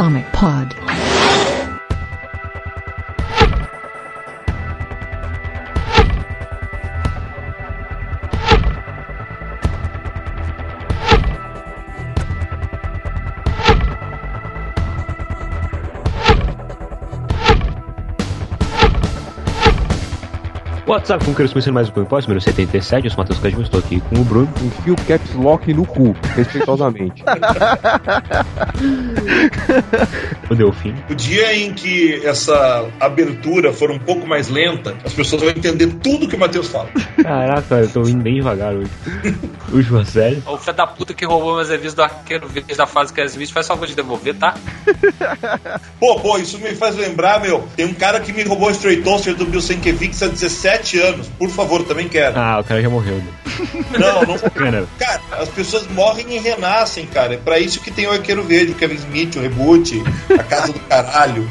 Comic Pod. WhatsApp, como queiros começando mais um Comic Pod, número 77, eu sou o Matheus Cadmo, estou aqui com o Bruno. Enfia o caps lock no cu, respeitosamente. O Delfim. O dia em que essa abertura for um pouco mais lenta, as pessoas vão entender tudo que o Matheus fala. Caraca, eu tô indo bem devagar hoje. O Joselli. O filho da puta que roubou meus revistas do arqueiro verde da fase que é Smith, faz favor de devolver, tá? Pô, pô, isso me faz lembrar, meu. Tem um cara que me roubou um Stray Toaster do Bill Sienkiewicz há 17 anos. Por favor, também quero. Ah, o cara já morreu. né? Não, não. Cara, Cara, as pessoas morrem e renascem, cara. É pra isso que tem o Arqueiro Verde, o Kevin Smith, o reboot, a Casa do Caralho.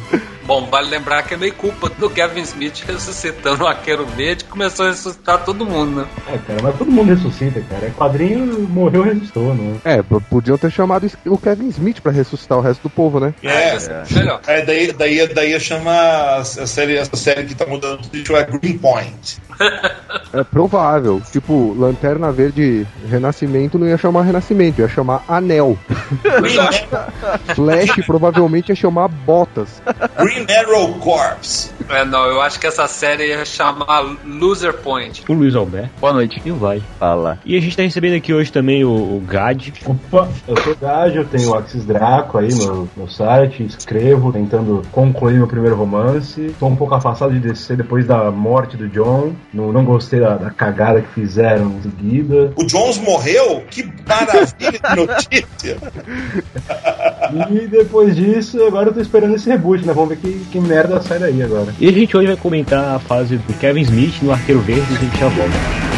Bom, vale lembrar que é meio culpa do Kevin Smith ressuscitando o arqueiro verde que começou a ressuscitar todo mundo, né? É, cara, mas todo mundo ressuscita, cara. É quadrinho, morreu, ressuscitou, né? É, podiam ter chamado o Kevin Smith pra ressuscitar o resto do povo, né? É, Melhor. é daí, daí, daí ia chamar a série, essa série que tá mudando o título é Greenpoint. É provável. Tipo, Lanterna Verde Renascimento não ia chamar Renascimento, ia chamar Anel. Flash provavelmente ia chamar Botas. Green Arrow Corps. É, não, eu acho que essa série ia chamar Loser Point. o Luiz Alberto. Boa noite. E Vai. Fala. E a gente tá recebendo aqui hoje também o, o Gad. Opa, eu sou Gage, eu tenho o Axis Draco aí no, no site, escrevo, tentando concluir meu primeiro romance. Tô um pouco afastado de DC depois da morte do John. Não, não gostei da, da cagada que fizeram em seguida. O Jones morreu? Que maravilha de notícia! E depois disso, agora eu tô esperando esse reboot, né? Vamos ver que, que merda sai daí agora. E a gente hoje vai comentar a fase do Kevin Smith no Arqueiro Verde e a gente já volta.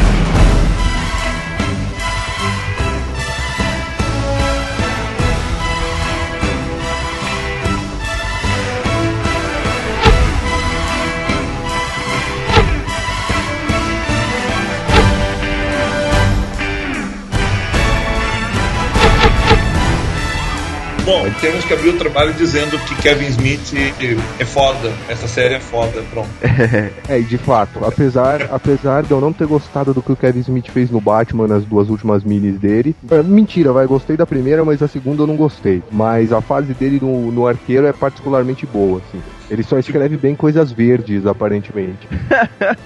Bom, temos que abrir o trabalho dizendo que Kevin Smith é foda. Essa série é foda, pronto. É, e de fato, apesar, apesar de eu não ter gostado do que o Kevin Smith fez no Batman nas duas últimas minis dele, é, mentira, vai, gostei da primeira, mas a segunda eu não gostei. Mas a fase dele no, no arqueiro é particularmente boa, assim. Ele só escreve bem coisas verdes, aparentemente.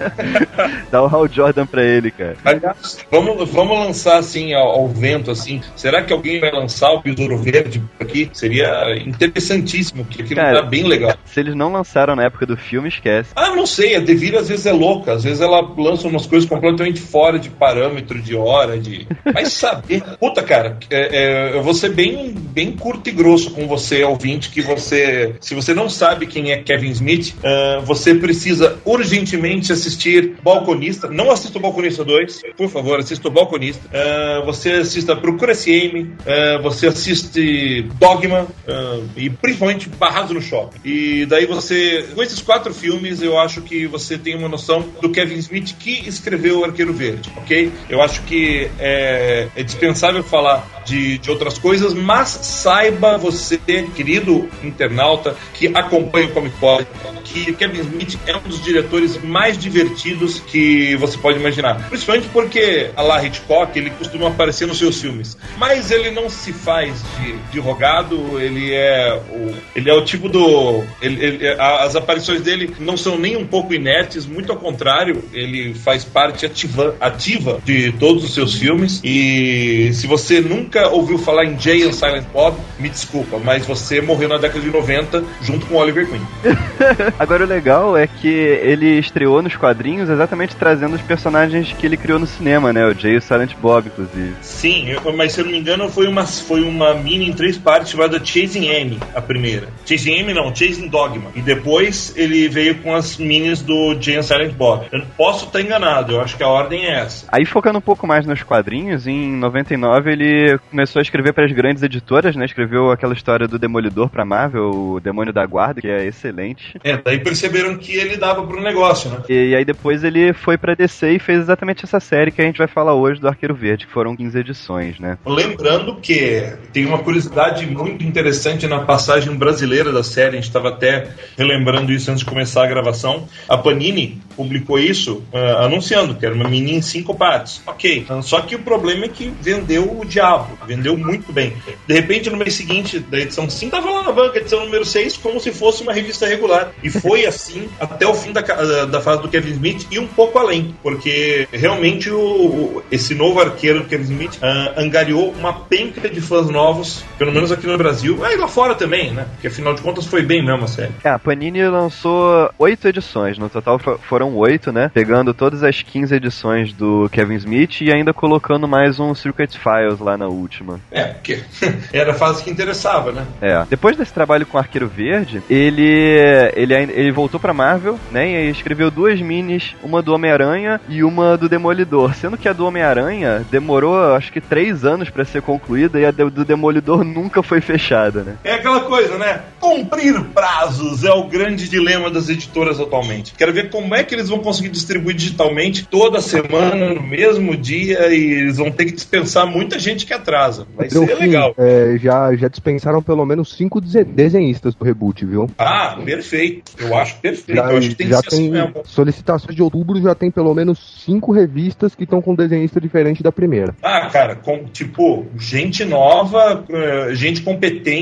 Dá o Hal Jordan pra ele, cara. Aliás, vamos, vamos lançar assim ao, ao vento, assim. Será que alguém vai lançar o Besouro Verde aqui? Seria interessantíssimo, porque aquilo Cara. tá bem legal. Se eles não lançaram na época do filme, esquece. Ah, não sei, a Devir às vezes é louca, às vezes ela lança umas coisas completamente fora de parâmetro, de hora, de. Vai saber. Puta, cara, é, é, eu vou ser bem, bem curto e grosso com você, ouvinte, que você. Se você não sabe quem é Kevin Smith, ah, você precisa urgentemente assistir Balconista. Não assista o Balconista 2, por favor, assista o Balconista. Ah, você assista Procura CM, ah, você assiste Dogma ah, e principalmente Barrados no Shopping. E daí você, com esses quatro filmes, eu acho que você tem uma noção do Kevin Smith que escreveu o Arqueiro Verde, ok? Eu acho que é, é dispensável falar de, de outras coisas, mas saiba você, querido internauta, que acompanha o Comic Pod, que Kevin Smith é um dos diretores mais divertidos que você pode imaginar. Principalmente porque a La Hitchcock, ele costuma aparecer nos seus filmes. Mas ele não se faz de, de rogado, ele é o, ele é o tipo do... ele- ele- as aparições dele não são nem um pouco inertes, muito ao contrário, ele faz parte ativa, ativa de todos os seus filmes. E se você nunca ouviu falar em Jay and Silent Bob, me desculpa, mas você morreu na década de 90 junto com Oliver Queen. Agora o legal é que ele estreou nos quadrinhos exatamente trazendo os personagens que ele criou no cinema, né? O Jay e o Silent Bob, inclusive. Sim, eu- mas se eu não me engano foi uma, foi uma mini em três partes chamada Chasing Amy, a primeira. Chasing Amy não, Chasing Dogma. E depois ele veio com as minis do Jay and Silent Bob. Eu posso estar enganado, eu acho que a ordem é essa. Aí focando um pouco mais nos quadrinhos, em 99 ele começou a escrever para as grandes editoras, né? Escreveu aquela história do Demolidor pra Marvel, o Demônio da Guarda, que é excelente. É, daí perceberam que ele dava pro negócio, né? E, aí depois ele foi pra DC e fez exatamente essa série que a gente vai falar hoje do Arqueiro Verde, que foram 15 edições, né? Lembrando que tem uma curiosidade muito interessante na passagem brasileira da série, a gente estava até relembrando isso antes de começar a gravação. A Panini publicou isso uh, anunciando que era uma mini em cinco partes. Ok. Só que o problema é que vendeu o diabo, vendeu muito bem. De repente, no mês seguinte da edição 5, tava lá na banca, edição número 6, como se fosse uma revista regular. E foi assim até o fim da, da fase do Kevin Smith e um pouco além, porque realmente o, o esse novo arqueiro do Kevin Smith uh, angariou uma penca de fãs novos, pelo menos aqui no Brasil, e lá fora também, né? Porque afinal de contas foi bem mesmo a série. É, a Panini lançou oito edições, no total foram oito, né? Pegando todas as 15 edições do Kevin Smith e ainda colocando mais um Circuit Files lá na última. É, porque era a fase que interessava, né? É. Depois desse trabalho com Arqueiro Verde, ele ele, ele voltou pra Marvel, né? E escreveu duas minis, uma do Homem-Aranha e uma do Demolidor. Sendo que a do Homem-Aranha demorou, acho que, três anos para ser concluída e a do Demolidor nunca foi fechada, né? É aquela coisa, né? Cumprir prazos é o grande dilema das editoras atualmente. Quero ver como é que eles vão conseguir distribuir digitalmente toda semana, no mesmo dia, e eles vão ter que dispensar muita gente que atrasa. Vai ser fim, legal. É, já, já dispensaram pelo menos cinco desenhistas do reboot, viu? Ah, perfeito. Eu acho perfeito. Já, Eu acho que tem já que ser tem assim mesmo. Solicitações de outubro já tem pelo menos cinco revistas que estão com desenhista diferente da primeira. Ah, cara, com, tipo, gente nova, eh, gente competente.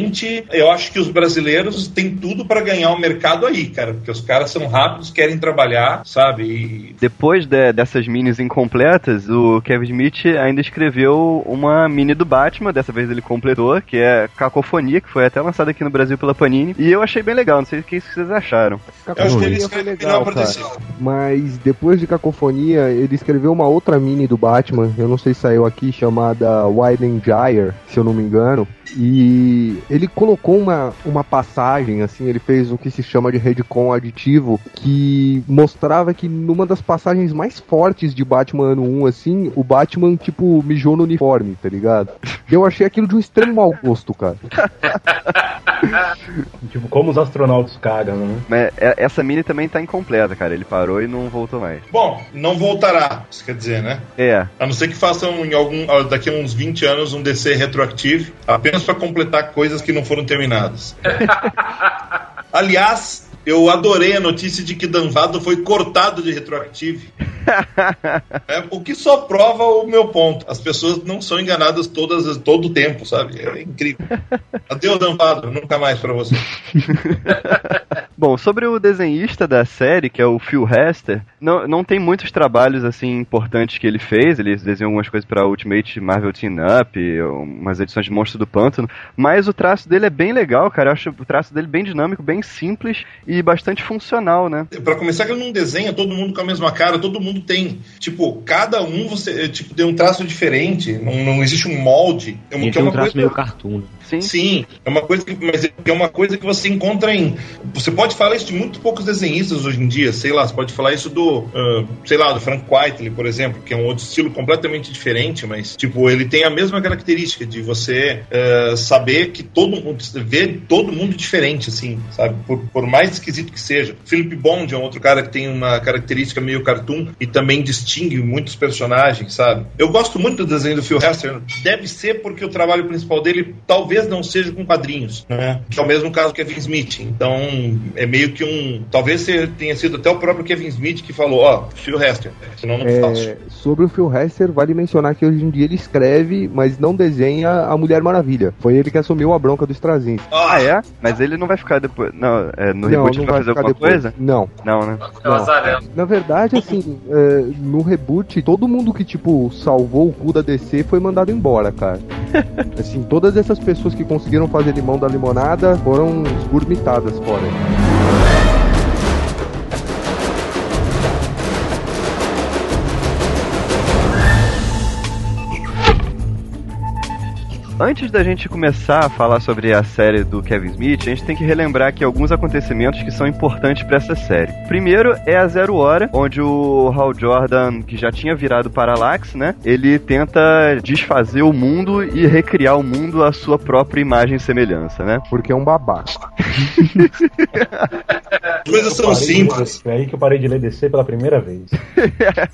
Eu acho que os brasileiros têm tudo para ganhar o mercado aí, cara. Porque os caras são rápidos, querem trabalhar, sabe? E... Depois de, dessas minis incompletas, o Kevin Smith ainda escreveu uma mini do Batman, dessa vez ele completou, que é Cacofonia, que foi até lançada aqui no Brasil pela Panini. E eu achei bem legal, não sei o que vocês acharam. Cacofonia foi legal, cara. Mas depois de Cacofonia, ele escreveu uma outra mini do Batman, eu não sei se saiu aqui, chamada Widen Gyre, se eu não me engano. E ele colocou uma, uma passagem, assim, ele fez o que se chama de redcon aditivo, que mostrava que numa das passagens mais fortes de Batman ano 1, assim, o Batman, tipo, mijou no uniforme, tá ligado? Eu achei aquilo de um extremo mau gosto, cara. tipo, como os astronautas cagam, né? Mas é, essa mini também tá incompleta, cara. Ele parou e não voltou mais. Bom, não voltará, isso quer dizer, né? É. A não ser que façam em algum, daqui a uns 20 anos um DC retroativo, apenas para completar coisas que não foram terminadas. Aliás, eu adorei a notícia de que Danvado foi cortado de retroativo. É, o que só prova o meu ponto. As pessoas não são enganadas todas, todo o tempo, sabe? É incrível. Adeus, Danvado. Nunca mais para você. Bom, sobre o desenhista da série, que é o Phil Hester, não, não tem muitos trabalhos assim importantes que ele fez. Ele desenhou algumas coisas para Ultimate Marvel Team Up, umas edições de Monstro do Pântano, mas o traço dele é bem legal, cara. Eu acho o traço dele bem dinâmico, bem simples e bastante funcional, né? Para começar, que ele não desenha todo mundo com a mesma cara, todo mundo tem, tipo, cada um você tipo tem um traço diferente, não, não existe um molde. É uma, que é um traço coisa... meio cartoon. Sim. Sim, é uma coisa que, mas é uma coisa que você encontra em. Você pode falar isso de muito poucos desenhistas hoje em dia, sei lá, você pode falar isso do, uh, sei lá, do Frank Whiteley, por exemplo, que é um outro estilo completamente diferente, mas tipo ele tem a mesma característica de você uh, saber que todo mundo vê todo mundo diferente, assim, sabe? Por, por mais esquisito que seja. Philip Bond é um outro cara que tem uma característica meio cartoon e também distingue muitos personagens, sabe? Eu gosto muito do desenho do Phil Hester. Deve ser porque o trabalho principal dele talvez talvez não seja com quadrinhos, né? Que é o mesmo caso do Kevin Smith. Então, é meio que um. Talvez tenha sido até o próprio Kevin Smith que falou: Ó, oh, Phil Hester, senão não é, faço. Sobre o Phil Hester, vale mencionar que hoje em dia ele escreve, mas não desenha a Mulher Maravilha. Foi ele que assumiu a bronca do Straczynski. Ah, é? Mas ele não vai ficar depois. Não, é, no reboot não vai, vai fazer alguma depois. coisa? Não. Não, né? Não. Na verdade, assim, é, no reboot, todo mundo que, tipo, salvou o cu da DC foi mandado embora, cara. assim, todas essas pessoas que conseguiram fazer limão da limonada foram esgurmitadas fora. Antes da gente começar a falar sobre a série do Kevin Smith, a gente tem que relembrar aqui alguns acontecimentos que são importantes para essa série. Primeiro é a Zero Hora, onde o Hal Jordan, que já tinha virado Parallax, né? Ele tenta desfazer o mundo e recriar o mundo à sua própria imagem e semelhança, né? Porque é um babaca. As coisas são de- simples. Foi aí que eu parei de ler DC pela primeira vez.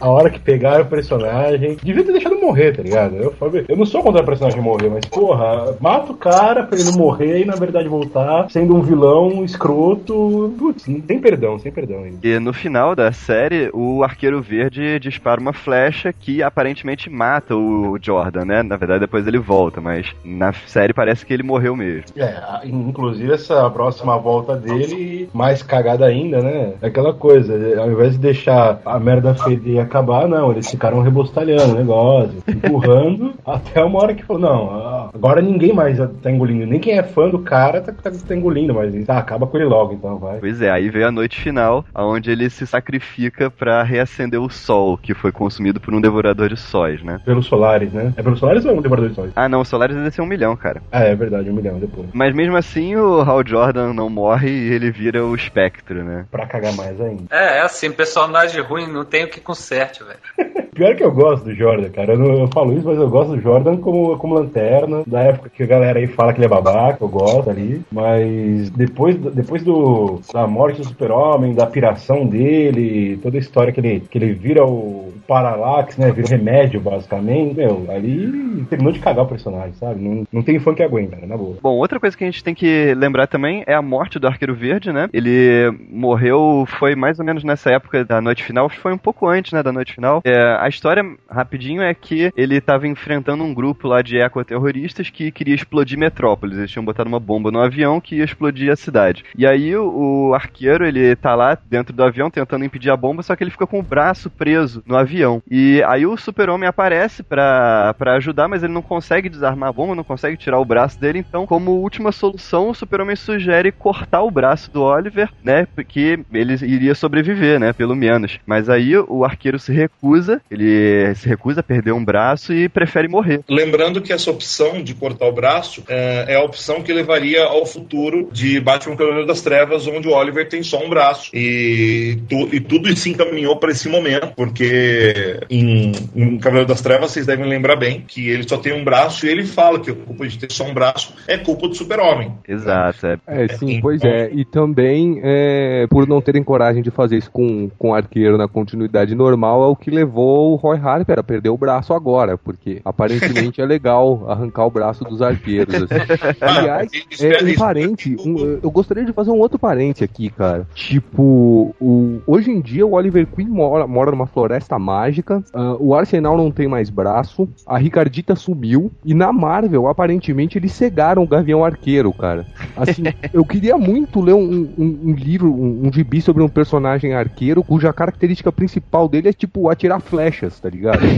A hora que pegaram o personagem. Devia ter deixado morrer, tá ligado? Eu, falei, eu não sou contra o personagem morrer, mas porra, mata o cara pra ele não morrer e na verdade voltar sendo um vilão escroto. Putz, não tem perdão, sem perdão ainda. E no final da série, o Arqueiro Verde dispara uma flecha que aparentemente mata o Jordan, né? Na verdade, depois ele volta, mas na série parece que ele morreu mesmo. É, a- inclusive essa próxima volta dele, mais cagada ainda, né? É aquela coisa, ao invés de deixar a merda feder acabar, não, eles ficaram rebostalhando o negócio, empurrando, até uma hora que falou, não, agora ninguém mais tá engolindo, nem quem é fã do cara tá, tá, tá engolindo, mas tá, acaba com ele logo, então vai. Pois é, aí veio a noite final, onde ele se sacrifica pra reacender o sol, que foi consumido por um devorador de sóis, né? Pelos Solares, né? É pelos Solares ou é um devorador de sóis? Ah, não, o Solaris deve ser um milhão, cara. Ah, é verdade, um milhão depois. Mas mesmo assim, o Hal Jordan não morre e ele vira o espectro, né? Pra cagar mais ainda. É, é assim, personagem ruim não tem o que conserte, velho. Pior que eu gosto do Jordan, cara. Eu, não- eu falo isso, mas eu gosto do Jordan como, como lanterna. Da época que a galera aí fala que ele é babaca, eu gosto ali. Mas depois, depois do, da morte do super-homem, da piração dele, toda a história que ele, que ele vira o Parallax, né? Vira remédio, basicamente. Meu, ali terminou de cagar o personagem, sabe? Não, não tem fã que aguenta, cara, na boa. Bom, outra coisa que a gente tem que lembrar também é a morte do Arqueiro Verde, né? Ele morreu, foi mais ou menos nessa época da noite final, foi um pouco antes, né, da noite final. É, história, rapidinho, é que ele estava enfrentando um grupo lá de ecoterroristas que queria explodir Metrópolis. Eles tinham botado uma bomba no avião que ia explodir a cidade. E aí o, arqueiro, ele tá lá dentro do avião tentando impedir a bomba, só que ele fica com o braço preso no avião. E aí o super-homem aparece pra ajudar, mas ele não consegue desarmar a bomba, não consegue tirar o braço dele. Então, como última solução, o super-homem sugere cortar o braço do Oliver, né? Porque ele iria sobreviver, né? Pelo menos. Mas aí o arqueiro se recusa, ele se recusa a perder um braço e prefere morrer. Lembrando que essa opção de cortar o braço é, é a opção que levaria ao futuro de Batman Cavaleiro das Trevas, onde o Oliver tem só um braço. E, tu- e tudo se encaminhou para esse momento, porque em, em Cavaleiro das Trevas vocês devem lembrar bem que ele só tem um braço e ele fala que a culpa de ter só um braço é culpa do Super-Homem. Exato, é. É, sim, então- pois é. E também, é, por não terem coragem de fazer isso com, com o arqueiro na continuidade normal, é o que levou o Roy Harper a perder o braço agora, porque aparentemente é legal arrancar o braço dos arqueiros. assim. Aliás, Ah, espera é, um parente, um, eu gostaria de fazer um outro parente aqui, cara. Tipo, o, hoje em dia o Oliver Queen mora, mora numa floresta mágica, ah, o Arsenal não tem mais braço, a Ricardita sumiu, e na Marvel, aparentemente, eles cegaram o Gavião Arqueiro, cara. Assim, eu queria muito ler um, um- um livro, um, um gibi sobre um personagem arqueiro cuja característica principal dele é, tipo, atirar flechas, tá ligado?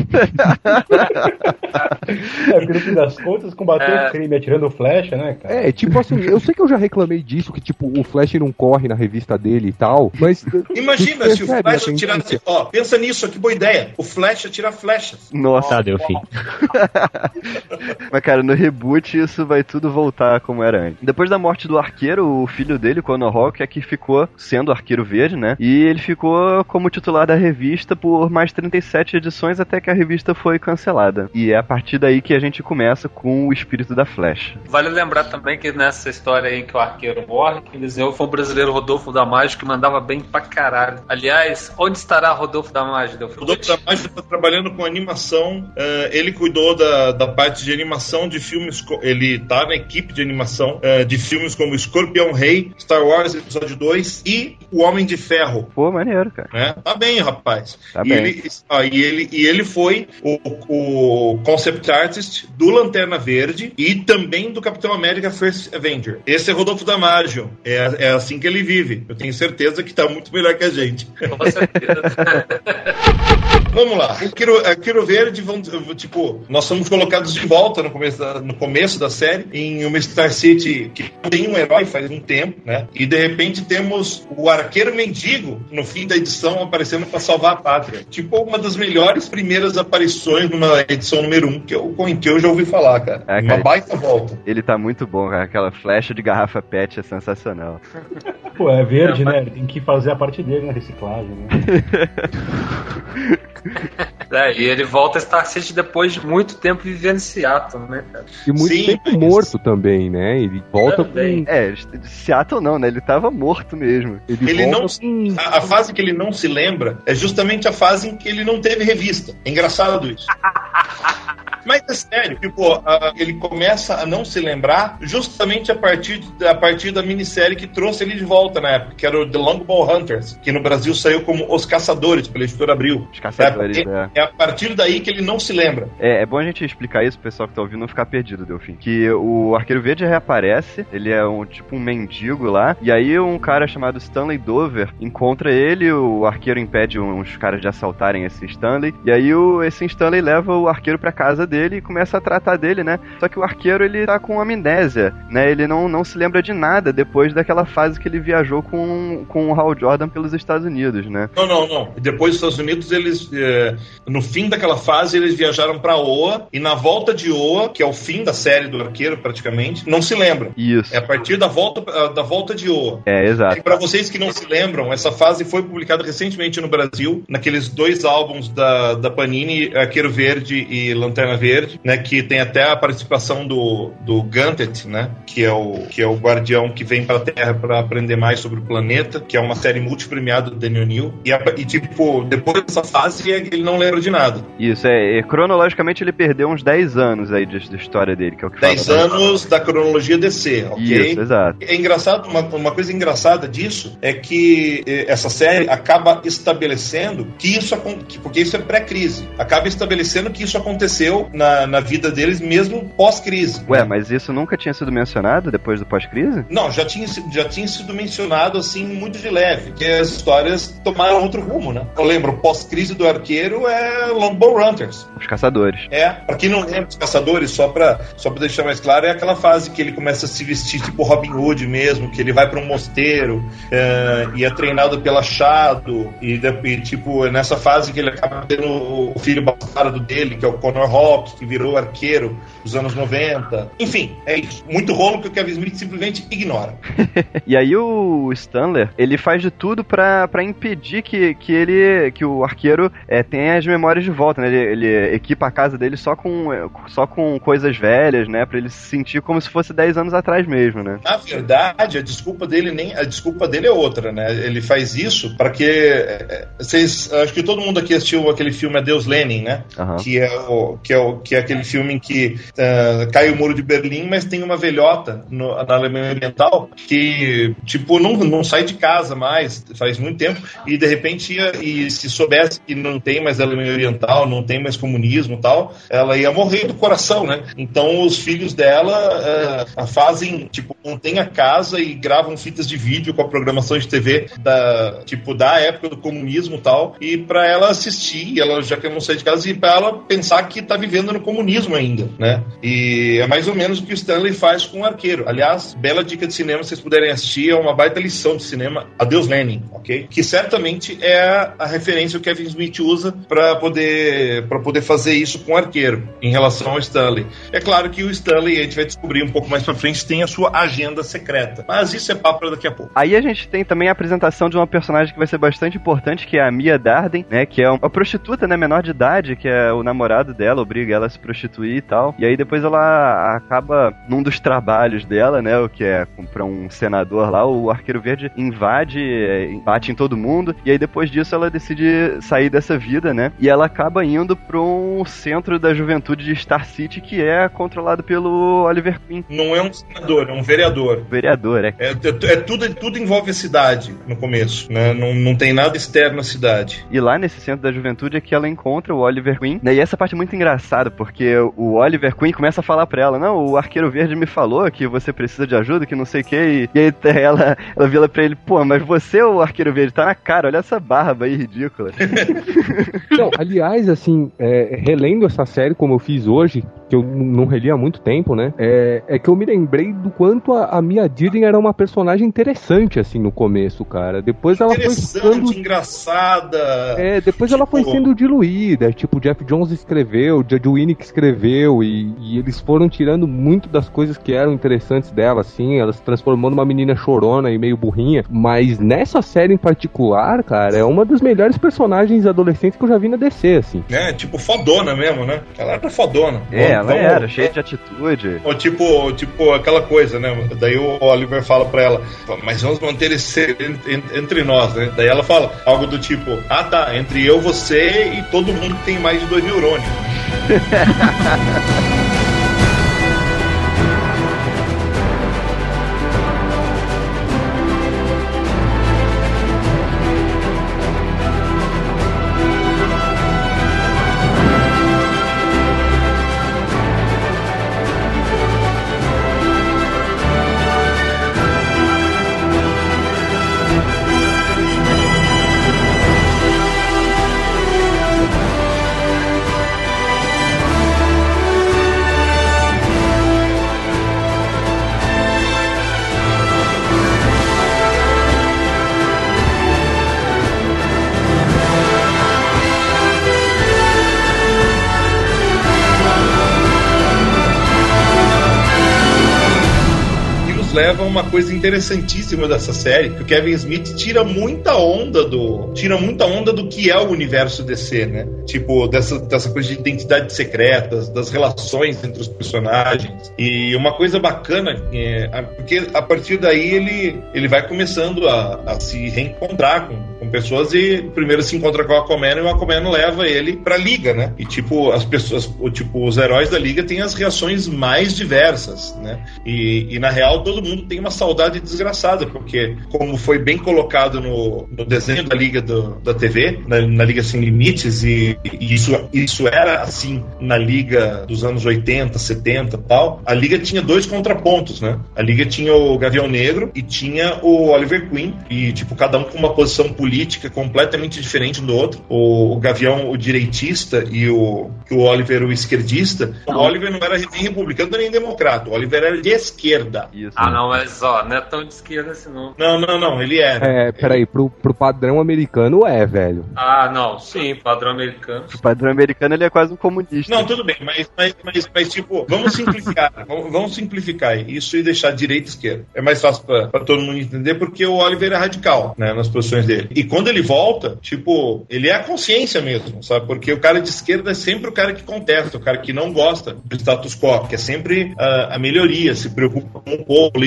É, porque no fim das contas, combater É. o crime atirando flecha, né, cara? É, tipo assim, eu sei que eu já reclamei disso, que, tipo, o Flash não corre na revista dele e tal, mas... Imagina se o Flash atirasse. Ó, pensa nisso, que boa ideia. O Flash atira flechas. Nossa, Tá, deu fim. Mas, cara, no reboot isso vai tudo voltar como era antes. Depois da morte do arqueiro, o filho dele, Conor Hawk, é que ficou sendo arqueiro verde, né? E ele ficou como titular da revista por mais 37 edições até que a revista foi cancelada. E é a partir daí que a gente começa com o espírito da Flash. Vale lembrar também que nessa história aí que o arqueiro morre, desenhou foi o brasileiro Rodolfo Damásio, que mandava bem pra caralho. Aliás, onde estará Rodolfo Damásio? Deu O Dr. Damásio está trabalhando com animação. eh, ele cuidou da, da parte de animação de filmes. Ele tá na equipe de animação eh, de filmes como Escorpião Rei, Star Wars Episódio 2 e O Homem de Ferro. Pô, maneiro, cara. Né? Tá bem, rapaz. Tá e, bem. Ele, ah, e, ele, e ele foi o, o concept artist do Lanterna Verde e também do Capitão América First Avenger. Esse é Rodolfo Damasio. É, é assim que ele vive. Eu tenho certeza que tá muito melhor que a gente. Com certeza. Vamos lá. Arqueiro, Arqueiro Verde, vão, tipo, nós somos colocados de volta no começo, da, no começo da série em uma Star City que tem um herói faz um tempo, né? E de repente temos o Arqueiro Mendigo no fim da edição aparecendo para salvar a pátria. Tipo, uma das melhores primeiras aparições numa edição número um que eu, que eu já ouvi falar, cara. É, uma cara. baita volta. Ele tá muito bom, cara. Aquela flecha de garrafa pet é sensacional. Pô, é verde, né? Ele tem que fazer a parte dele na reciclagem, né? É, e ele volta a Star City depois de muito tempo vivendo em Seattle, né, cara? E muito Sim, tempo morto também, né? Ele volta Também. com. É, de Seattle não, né? Ele tava morto mesmo. Ele, Ele volta não- com- A, a fase que ele não se lembra é justamente a fase em que ele não teve revista. É engraçado isso. Mas é sério, tipo, a- ele começa a não se lembrar justamente a partir, a partir da minissérie que trouxe ele de volta na época, que era o The Longbow Hunters, que no Brasil saiu como Os Caçadores, pela editora Abril. Os caçadores, é, é. é a partir daí que ele não se lembra. É, é bom a gente explicar isso pro pessoal que tá ouvindo não ficar perdido, Delfim. Que o Arqueiro Verde reaparece, ele é um tipo um mendigo lá, e aí um cara chamado Stanley Dover encontra ele, o arqueiro impede uns caras de assaltarem esse Stanley, e aí o, esse Stanley leva o arqueiro pra casa dele e começa a tratar dele, né? Só que o arqueiro ele tá com amnésia, né? Ele não, não se lembra de nada depois daquela fase que ele viajou com, com o Hal Jordan pelos Estados Unidos, né? Não, não, não. Depois dos Estados Unidos, eles. eh, no fim daquela fase, eles viajaram pra Oa. E na volta de Oa, que é o fim da série do arqueiro, praticamente, não se lembra. Isso. É a partir da volta, ah, da volta de Oa. É, exato. E para vocês que não se lembram, essa fase foi publicada recentemente no Brasil, naqueles dois álbuns da, da Panini, Arqueiro Verde e Lanterna Verde, né? Que tem até a participação do, do Guntet, né? Que é, o, que é o guardião que vem pra Terra para aprender mais sobre o planeta, que é uma série multipremiada do Daniel New. E, a- e, tipo, depois dessa fase, ele não lembra de nada. Isso, é, e cronologicamente ele perdeu uns 10 anos aí de, de história dele, que é o que 10 fala. anos da cronologia DC, ok? Isso, exato. É engraçado, uma, uma coisa engraçada disso é que eh, essa série acaba estabelecendo que isso porque isso é pré-crise, acaba estabelecendo que isso aconteceu na, na vida deles mesmo pós-crise. Ué, mas isso nunca tinha sido mencionado depois do pós-crise? Não, já tinha, sido- já tinha sido mencionado assim, muito de leve, que as histórias tomaram outro rumo, né? Eu lembro, pós-crise do arqueiro é Longbow Hunters. Os caçadores. É, pra quem não lembra dos caçadores, só pra, só pra deixar mais claro, é aquela fase que ele começa a se vestir tipo Robin Hood mesmo, que ele vai pra um mosteiro é, e é treinado pela Shadow, e, e, tipo, é nessa fase que ele acaba tendo o filho bastardo dele, que é o Connor Que virou arqueiro dos anos 90. Enfim, é isso. Muito rolo que o Kevin Smith simplesmente ignora. E aí o Stanler, ele faz de tudo pra, pra impedir que, que ele, que o arqueiro é, tenha as memórias de volta, né? Ele, ele equipa a casa dele só com, é, só com coisas velhas, né? Pra ele se sentir como se fosse 10 anos atrás mesmo, né? Na verdade, a desculpa dele nem a desculpa dele é outra, né? Ele faz isso para que é, é, vocês, acho que todo mundo aqui assistiu aquele filme Adeus Lenin, né? Aham. Que é o que é o que é aquele filme em que ah, cai o muro de Berlim, mas tem uma velhota no- na Alemanha Oriental que tipo não, não sai de casa mais, faz muito tempo e de repente ia, e se soubesse que não tem mais Alemanha Oriental, não tem mais comunismo, tal, ela ia morrer do coração, né? Então os filhos dela ah, fazem tipo mantêm a casa e gravam fitas de vídeo com a programação de TV da tipo da época do comunismo tal e para ela assistir, ela já que não sai de casa e para ela pensar que tá vivendo no comunismo ainda, né? E é mais ou menos o que o Stanley faz com o Arqueiro. Aliás, bela dica de cinema, se vocês puderem assistir, é uma baita lição de cinema, Adeus Lenin, ok? Que certamente é a, referência que o Kevin Smith usa para poder poder fazer isso com o Arqueiro em relação ao Stanley. É claro que o Stanley, a gente vai descobrir um pouco mais para frente, tem a sua agenda secreta, mas isso é papo para daqui a pouco. Aí a gente tem também a apresentação de uma personagem que vai ser bastante importante, que é a Mia Darden, né? Que é uma prostituta, né? Menor de idade, que é o namorado dela, obriga ela a se prostituir e tal. E aí depois ela acaba num dos trabalhos dela, né? O que é pra um senador lá, o Arqueiro Verde invade, bate em todo mundo. E aí depois disso ela decide sair dessa vida, né? E ela acaba indo um centro da juventude de Star City que é controlado pelo Oliver Queen, Não é um senador, é um vereador. vereador, é É, é- é tudo, tudo envolve a cidade no começo, né? Não, não tem nada externo à cidade. E lá nesse centro da juventude é que ela encontra o Oliver Queen, né? E essa parte é muito engraçado, porque o Oliver Queen começa a falar pra ela, não, o Arqueiro Verde me falou que você precisa de ajuda, que não sei o que, e, aí ela, ela vira pra ele, pô, mas você, o Arqueiro Verde, tá na cara, olha essa barba aí ridícula. Não, aliás, assim, é, relendo essa série como eu fiz hoje, que eu não reli há muito tempo, né? É, é que eu me lembrei do quanto a, a Mia Dillon era uma personagem interessante, assim, no começo, cara. Depois ela foi ficando... engraçada. É, depois tipo... ela foi tipo, sendo diluída. Tipo, Jeff Jones escreveu, Judge Winnick escreveu, e, e, eles foram tirando muito das coisas que eram interessantes dela, assim, ela se transformou numa menina chorona e meio burrinha. Mas nessa série em particular, cara, é uma das melhores personagens adolescentes que eu já vi na DC, assim. É, tipo, fodona mesmo, né? Ela era fodona. É, ela vamos, era, cheia de atitude. Ou tipo, tipo, aquela coisa, né? Daí o Oliver fala pra ela, mas vamos manter esse entre nós, né? Daí ela fala algo do tipo, ah tá, entre eu, você e todo mundo que tem mais de dois neurônios. Leva a uma coisa interessantíssima dessa série, que o Kevin Smith tira muita onda do. Tira muita onda do que é o universo DC, né? Tipo, dessa, dessa coisa de identidades secretas, das relações entre os personagens. E uma coisa bacana, é, porque a partir daí ele, ele vai começando a, a se reencontrar com, com pessoas e primeiro se encontra com o Aquaman e o Aquaman leva ele pra liga, né? E tipo, as pessoas, tipo, os heróis da liga têm as reações mais diversas, né? E, e na real todo mundo tem uma saudade desgraçada, porque, como foi bem colocado no, no desenho da Liga do, da TV, na, na, Liga Sem Limites, e, e, isso, isso era assim na Liga dos anos 80, 70 tal, a Liga tinha dois contrapontos, né? A Liga tinha o Gavião Negro e tinha o Oliver Queen, e, tipo, cada um com uma posição política completamente diferente um do outro. O, o Gavião, o direitista, e o, o Oliver, o esquerdista. O Oliver não era nem republicano nem democrata, o Oliver era de esquerda. Isso. Ah, não, mas ó, não é tão de esquerda assim não. Não, não, não, ele é. É, peraí, pro, pro padrão americano é, velho. Ah, não, sim, padrão americano. O padrão americano ele é quase um comunista. Não, tudo bem, mas, mas, mas, mas tipo, vamos simplificar. vamos, vamos, simplificar isso e deixar direita e esquerda. É mais fácil pra, pra, todo mundo entender, porque o Oliver é radical, né, nas posições dele. E quando ele volta, tipo, ele é a consciência mesmo, sabe? Porque o cara de esquerda é sempre o cara que contesta, o cara que não gosta do status quo, que é sempre uh, a melhoria, se preocupa com o povo,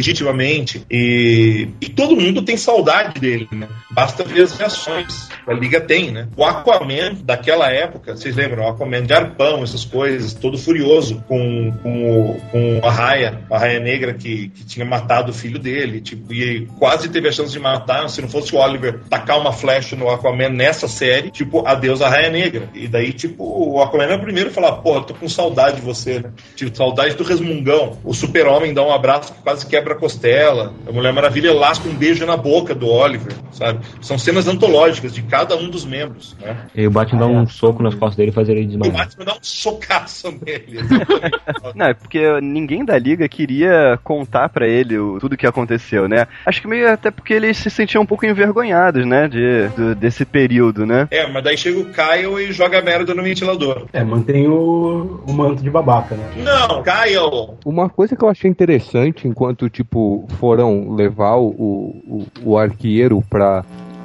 E, e todo mundo tem saudade dele, né? Basta ver as reações. A Liga tem, né? O Aquaman daquela época, vocês lembram? O Aquaman de arpão, essas coisas, todo furioso com, com, com a raia, a raia negra que, que tinha matado o filho dele, tipo, e quase teve a chance de matar, se não fosse o Oliver tacar uma flecha no Aquaman nessa série, tipo, adeus a raia negra. E daí, tipo, o Aquaman é o primeiro a falar, porra, tô com saudade de você, né? Tipo, saudade do resmungão. O super-homem dá um abraço que quase quebra a costela. A Mulher Maravilha lasca um beijo na boca do Oliver, sabe? São cenas antológicas de cada um dos membros, né? E o Batman dá um soco nas costas dele e faz ele desmaiar. O Batman dá um socaço nele. Não, é porque ninguém da Liga queria contar para ele o, tudo que aconteceu, né? Acho que meio até porque eles se sentiam um pouco envergonhados, né? De, de, desse período, né? É, mas daí chega o Kyle e joga merda no ventilador. É, mantém o, o manto de babaca, né? Não, Kyle! Uma coisa que eu achei interessante enquanto, tipo, foram levar o, o, o arqueiro pra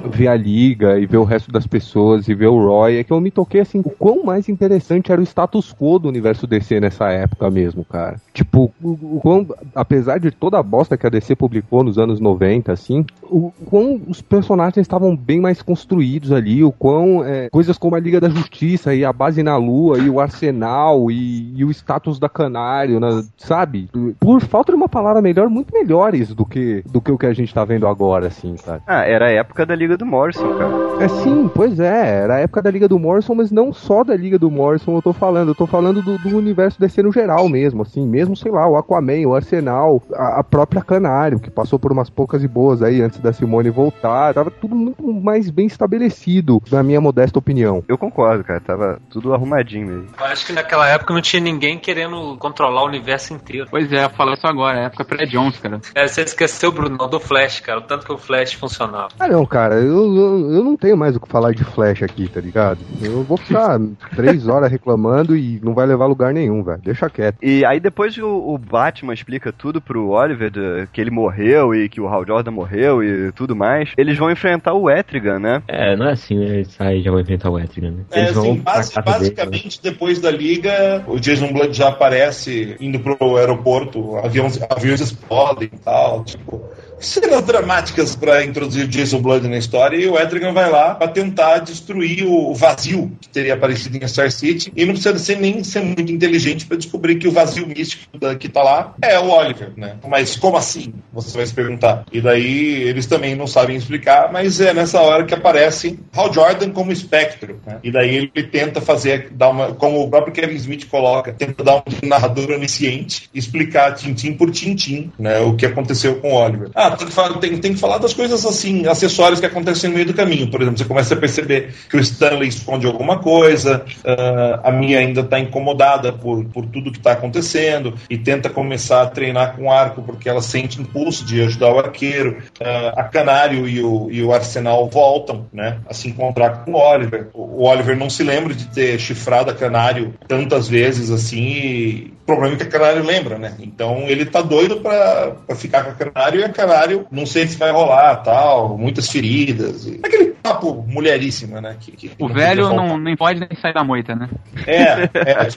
ver a liga e ver o resto das pessoas e ver o Roy, é que eu me toquei assim, o quão mais interessante era o status quo do universo DC nessa época mesmo, cara. Tipo, o, quão, apesar de toda a bosta que a DC publicou nos anos 90, assim, o quão os personagens estavam bem mais construídos ali, o quão é, coisas como a Liga da Justiça e a base na Lua e o Arsenal e, e o status da Canário, né, sabe? Por falta de uma palavra melhor, muito melhores do que, do que o que a gente tá vendo agora, assim, cara. Ah, era a época da Liga Liga do Morrison, cara. É sim, pois é, era a época da Liga do Morrison, mas não só da Liga do Morrison eu tô falando, eu tô falando do, do universo DC no geral mesmo, assim, mesmo, sei lá, o Aquaman, o Arsenal, a, a própria Canário, que passou por umas poucas e boas aí antes da Simone voltar, tava tudo muito mais bem estabelecido, na minha modesta opinião. Eu concordo, cara, tava tudo arrumadinho mesmo. Eu acho que naquela época não tinha ninguém querendo controlar o universo inteiro. Pois é, eu falei isso agora, é época pré-Jones, cara. É, você esqueceu, Bruno, do Flash, cara, o tanto que o Flash funcionava. Ah não, cara, eu, eu, eu não tenho mais o que falar de Flash aqui, tá ligado? Eu vou ficar três horas reclamando e não vai levar lugar nenhum, velho. Deixa quieto. E aí depois que o, o Batman explica tudo pro Oliver, de- que ele morreu e que o Hal Jordan morreu e tudo mais, eles vão enfrentar o Etrigan, né? É, não é assim, né? Eles saem e já vão enfrentar o Etrigan, né? É, Eles vão assim, dele, né? basicamente, depois da liga, o Jason Blood já aparece indo pro aeroporto, aviões, aviões explodem e tal, tipo. Cenas dramáticas pra introduzir Jason Blood na história e o Etrigan vai lá pra tentar destruir o vazio que teria aparecido em Star City e não precisa ser nem ser muito inteligente pra descobrir que o vazio místico da- que tá lá é o Oliver, né? Mas como assim? Você vai se perguntar. E daí eles também não sabem explicar, mas é nessa hora que aparece Hal Jordan como espectro, né? E daí ele tenta fazer, dar uma, como o próprio Kevin Smith coloca, tenta dar um narrador onisciente, explicar tintim por tintim, né? O que aconteceu com o Oliver. Ah, tem que, falar, tem, tem que falar das coisas assim, acessórias que acontecem no meio do caminho. Por exemplo, você começa a perceber que o Stanley esconde alguma coisa, ah, a Mia ainda está incomodada por, por tudo que está acontecendo e tenta começar a treinar com arco porque ela sente impulso de ajudar o arqueiro. Ah, a Canário e o, e o Arsenal voltam né, a se encontrar com o Oliver. O, o Oliver não se lembra de ter chifrado a Canário tantas vezes assim e problema é que a Canário lembra, né? Então ele tá doido pra, pra ficar com a Canário e a Canário não sei se vai rolar tal, muitas feridas. E... Aquele papo mulheríssima, né? Que, que O não velho não, nem pode nem sair da moita, né? É, é.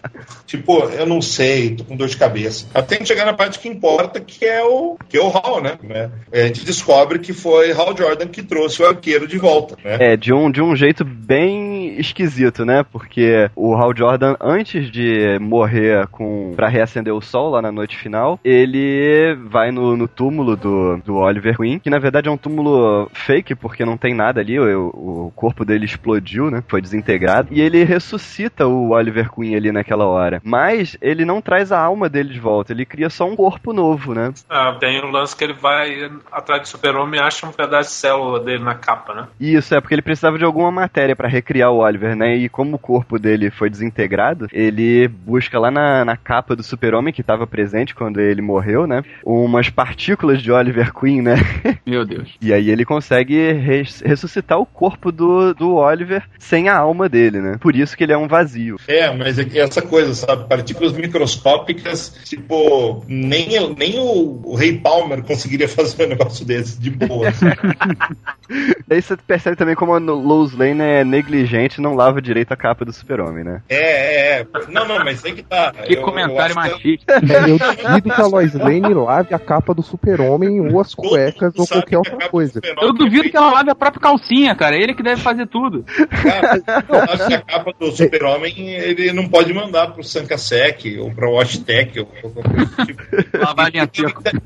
tipo, eu não sei, tô com dor de cabeça. Até que chegar na parte que importa, que é o, que é o Hal, né? né? A gente descobre que foi Hal Jordan que trouxe o arqueiro de volta, né? É, de um, de um jeito bem esquisito, né? Porque o Hal Jordan, antes de morrer com para reacender o sol lá na noite final, ele vai no, no túmulo do, do Oliver Queen, que na verdade é um túmulo fake, porque não tem nada ali, o, o corpo dele explodiu, né? Foi desintegrado. E ele ressuscita o Oliver Queen ali naquela hora. Mas ele não traz a alma dele de volta, ele cria só um corpo novo, né? Ah, tem o lance que ele vai atrás do super-homem e acha um pedaço de célula dele na capa, né? Isso, é porque ele precisava de alguma matéria pra recriar o Oliver, né? E como o corpo dele foi desintegrado, ele busca lá na, na capa do super-homem, que estava presente quando ele morreu, né? Umas partículas de Oliver Queen, né? Meu Deus. E aí ele consegue res- ressuscitar o corpo do, do Oliver sem a alma dele, né? Por isso que ele é um vazio. É, mas é que essa coisa, sabe? Partículas microscópicas, tipo, nem, nem o, o Rei Palmer conseguiria fazer um negócio desse, de boa. Daí você percebe também como a Lois Lane é negligente e não lava direito a capa do super-homem, né? É, é, é. Não, não, mas tem que tá. Que Eu- eu comentário que- machista. É, eu duvido que a Lois Lane lave a capa do super-homem ou as cuecas ou qualquer outra coisa. Eu duvido é que ela lave a própria calcinha, cara. Ele que deve fazer tudo. Cara, eu acho que a capa do Super-Homem ele não pode mandar pro Sankasek ou pra Washtec ou qualquer coisa do tipo.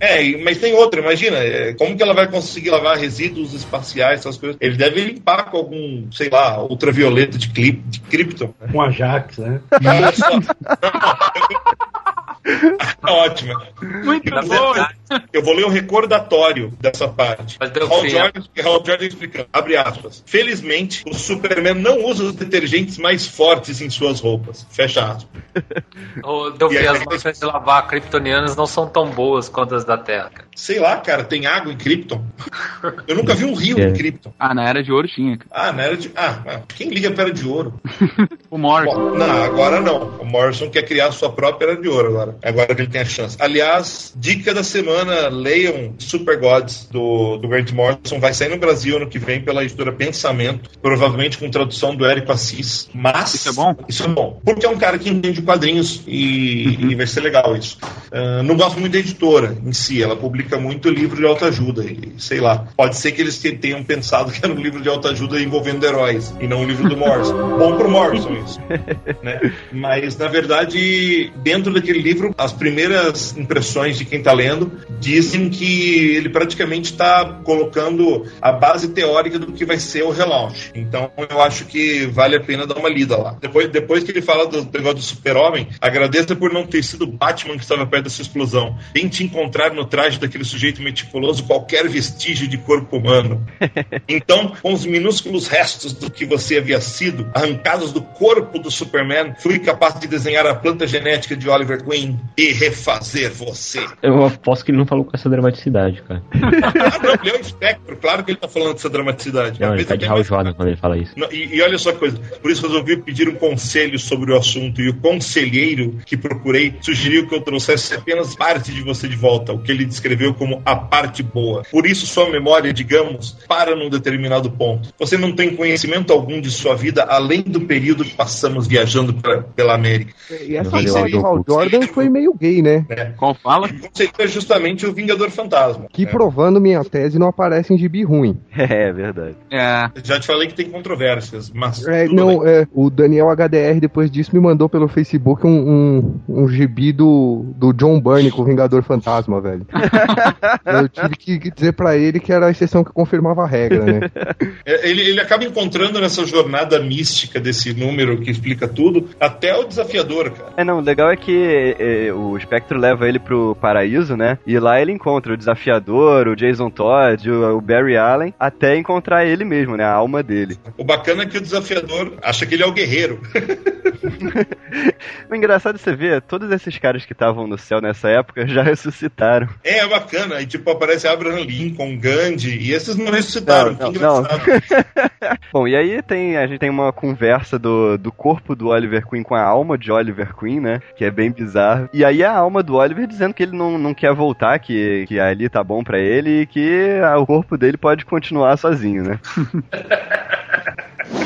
É, e- mas tem outra, imagina, é, como que ela vai conseguir lavar resíduos espaciais, essas coisas? Ele deve limpar com algum, sei lá, ultravioleta de, clip, de Krypton. né? Com Ajax, né? Olha só. Tá Ótima. Muito Na bom. verdade, Eu vou ler o recordatório dessa parte. Deu Hal Jordan, Hal Jordan explicando, abre aspas. Felizmente, o Superman não usa os detergentes mais fortes em suas roupas. Fecha aspas. o deu E as máquinas de lavar kryptonianas não são tão boas quanto as da Terra. cara. Sei lá, cara, tem água em Krypton? Eu nunca vi um rio É. em Krypton. Ah, na era de ouro tinha. cara. Ah, não era de. Ah, quem liga pra era de ouro? O Morrison. Bom, não, agora não. O Morrison quer criar sua própria era de ouro agora. Agora que ele tem a chance. Aliás, dica da semana: leiam Super Gods do, do Grant Morrison. Vai sair no Brasil ano que vem pela editora Pensamento, provavelmente com tradução do Érico Assis. Mas. Isso é bom? Isso é bom. Porque é um cara que entende quadrinhos e, e vai ser legal isso. Ah, não gosto muito da editora em si. Ela publica muito livro de autoajuda. E sei lá. Pode ser que eles te- tenham pensado que era um livro de autoajuda envolvendo heróis e não um livro do Morrison. Bom pro Morrison isso. né? Mas, na verdade, dentro daquele livro livro, as primeiras impressões de quem está lendo dizem que ele praticamente está colocando a base teórica do que vai ser o relaunch. Então eu acho que vale a pena dar uma lida lá. Depois, depois que ele fala do negócio do super-homem, agradeça por não ter sido Batman que estava perto dessa explosão. Tente encontrar no traje daquele sujeito meticuloso qualquer vestígio de corpo humano. Então, com os minúsculos restos do que você havia sido, arrancados do corpo do Superman, fui capaz de desenhar a planta genética de Oliver Queen e refazer você. Eu aposto que ele não falou com essa dramaticidade, cara. Ah, não, ele é o espectro, claro que ele tá falando dessa dramaticidade. Não, ele tá de Hal Jordan quando ele fala isso. Não, E, e olha só que coisa, por isso resolvi pedir um conselho sobre o assunto. E o conselheiro que procurei sugeriu que eu trouxesse apenas parte de você de volta, o que ele descreveu como a parte boa. Por isso, sua memória, digamos, para num determinado ponto. Você não tem conhecimento algum de sua vida além do período que passamos viajando pra- pela América. E essa a do Hal. Jordan foi meio gay, né? Qual fala? E o conselheiro é justamente o Vingador Fantasma. Que né? provando minha tese não aparece em gibi ruim. É, verdade. É. Já te falei que tem controvérsias, mas. É, não, é, o Daniel HDR depois disso me mandou pelo Facebook um, um, um gibi do, do John Byrne com o Vingador Fantasma, velho. Eu tive que dizer pra ele que era a exceção que confirmava a regra, né? É, Ele, ele acaba encontrando nessa jornada mística desse número que explica tudo, até o desafiador, cara. É, não, o legal é que o Espectro leva ele pro paraíso, né? E lá ele encontra o desafiador, o Jason Todd, o, o Barry Allen, até encontrar ele mesmo, né? A alma dele. O bacana é que o desafiador acha que ele é o guerreiro. O engraçado é você ver, todos esses caras que estavam no céu nessa época já ressuscitaram. É, é bacana. E tipo, aparece Abraham Lincoln, Gandhi, e esses não ressuscitaram. Não, não, engraçado. Bom, e aí tem, a gente tem uma conversa do, do corpo do Oliver Queen com a alma de Oliver Queen, né? Que é bem bizarro. E aí a alma do Oliver dizendo que ele não, não quer voltar, que, que ali tá bom pra ele e que ah, o corpo dele pode continuar sozinho, né?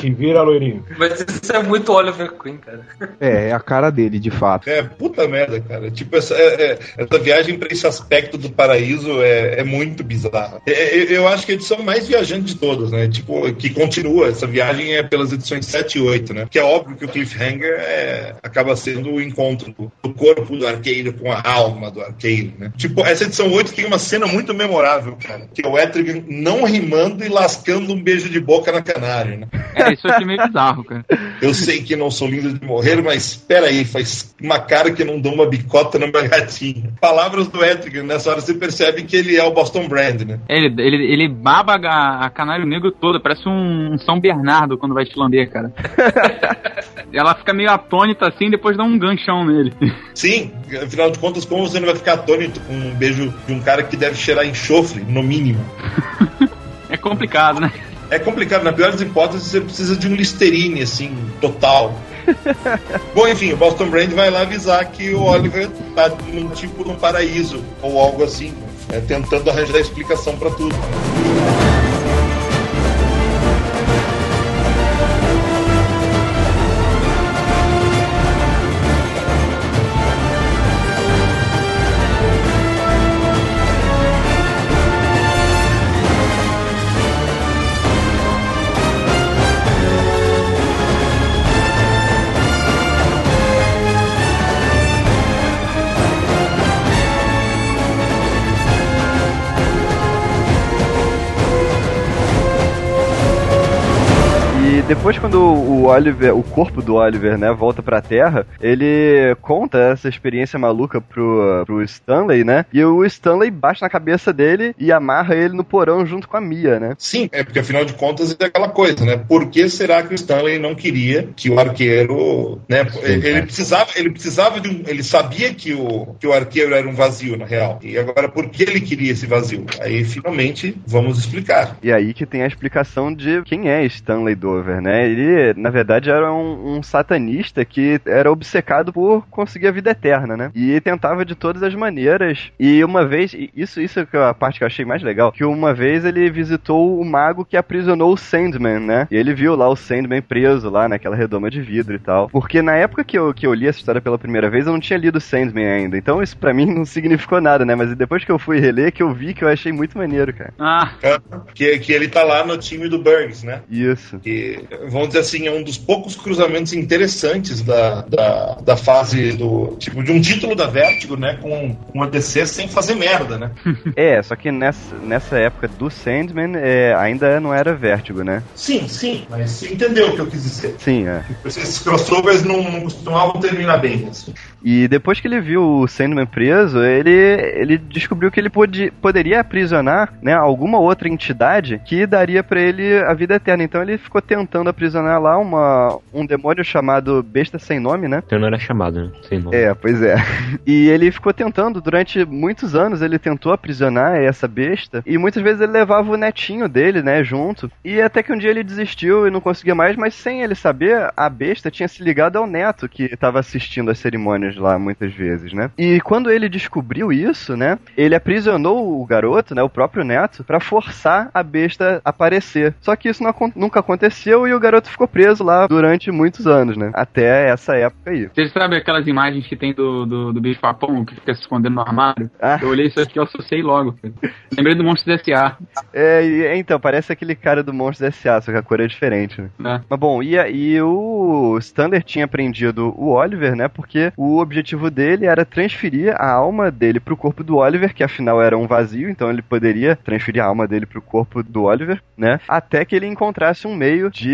Te vira, loirinho. Mas isso é muito Oliver Queen, cara. É, é a cara dele, de fato. É, puta merda, cara. Tipo, essa, é- é- essa viagem pra esse aspecto do paraíso é, é muito bizarra. É, é, eu acho que a edição mais viajante de todas, né? Tipo, que continua. Essa viagem é pelas edições 7 e 8, né? Que é óbvio que o cliffhanger é, acaba sendo o encontro do, do corpo do arqueiro com a alma do arqueiro, né? Tipo, essa edição 8 tem uma cena muito memorável, cara. Que é o Etrigan não rimando e lascando um beijo de boca na canária, né? É, isso eu achei meio bizarro, cara. Eu sei que não sou lindo de morrer, mas espera aí, faz uma cara que não dou uma bicota na minha gatinha. Palavras do Etrigan, nessa hora você percebe que ele é o Boston Brand, né? É, Ele, ele, ele baba a, a canário negro toda, parece um, um São Bernardo quando vai te lamber, cara. Ela fica meio atônita assim, depois dá um ganchão nele. Sim, afinal de contas, como você não vai ficar atônito com um beijo de um cara que deve cheirar enxofre, no mínimo? É complicado, né? É complicado, na pior das hipóteses, você precisa de um Listerine, assim, total. Bom, enfim, o Boston Brand vai lá avisar que o Oliver tá num tipo num paraíso, ou algo assim, né, tentando arranjar explicação pra tudo. Depois quando o Oliver, o corpo do Oliver, né, volta pra Terra, ele conta essa experiência maluca pro, pro Stanley, né? E o Stanley bate na cabeça dele e amarra ele no porão junto com a Mia, né? Sim, é porque afinal de contas é aquela coisa, né? Por que será que o Stanley não queria que o arqueiro, né? Ele, ele precisava, ele precisava de um, ele sabia que o que o arqueiro era um vazio na real. E agora por que ele queria esse vazio? Aí finalmente vamos explicar. E aí que tem a explicação de quem é Stanley Dover, né? Ele, na verdade, era um, um satanista que era obcecado por conseguir a vida eterna, né? E tentava de todas as maneiras. E uma vez, isso, isso é a parte que eu achei mais legal, que uma vez ele visitou o mago que aprisionou o Sandman, né? E ele viu lá o Sandman preso lá naquela redoma de vidro e tal. Porque na época que eu, que eu li essa história pela primeira vez, eu não tinha lido Sandman ainda. Então isso pra mim não significou nada, né? Mas depois que eu fui reler, que eu vi que eu achei muito maneiro, cara. Ah, Que, que ele tá lá no time do Burns, né? Isso. Que vamos dizer assim, é um dos poucos cruzamentos interessantes da, da, da fase do. Tipo, de um título da Vertigo, né? Com, com a DC sem fazer merda, né? É, só que nessa, nessa época do Sandman é, ainda não era Vértigo, né? Sim, sim, mas você entendeu o que eu quis dizer. Sim, é. Esses crossovers não, não costumavam terminar bem. Assim. E depois que ele viu o Sandman preso, ele, ele descobriu que ele pode, poderia aprisionar né, alguma outra entidade que daria para ele a vida eterna. Então ele ficou tentando aprisionar lá uma, um demônio chamado Besta Sem Nome, né? Então não era chamado, né? Sem nome. É, pois é. E ele ficou tentando, durante muitos anos, ele tentou aprisionar essa besta, e muitas vezes ele levava o netinho dele, né, junto. E até que um dia ele desistiu e não conseguia mais, mas sem ele saber, a besta tinha se ligado ao neto que estava assistindo as cerimônias lá muitas vezes, né? E quando ele descobriu isso, né, ele aprisionou o garoto, né, o próprio neto, para forçar a besta a aparecer. Só que isso não, nunca aconteceu e o garoto ficou preso lá durante muitos anos, né? Até essa época aí. Vocês sabem aquelas imagens que tem do, do, do bicho papão que fica se escondendo no armário? Ah. Eu olhei isso aqui eu associei logo. Cara. Lembrei do Monstros S.A. É, e- então, parece aquele cara do Monstros S.A., só que a cor é diferente, né? Né? Mas bom, e, e o Stander tinha prendido o Oliver, né? Porque o objetivo dele era transferir a alma dele pro corpo do Oliver, que afinal era um vazio, então ele poderia transferir a alma dele pro corpo do Oliver, né? Até que ele encontrasse um meio de,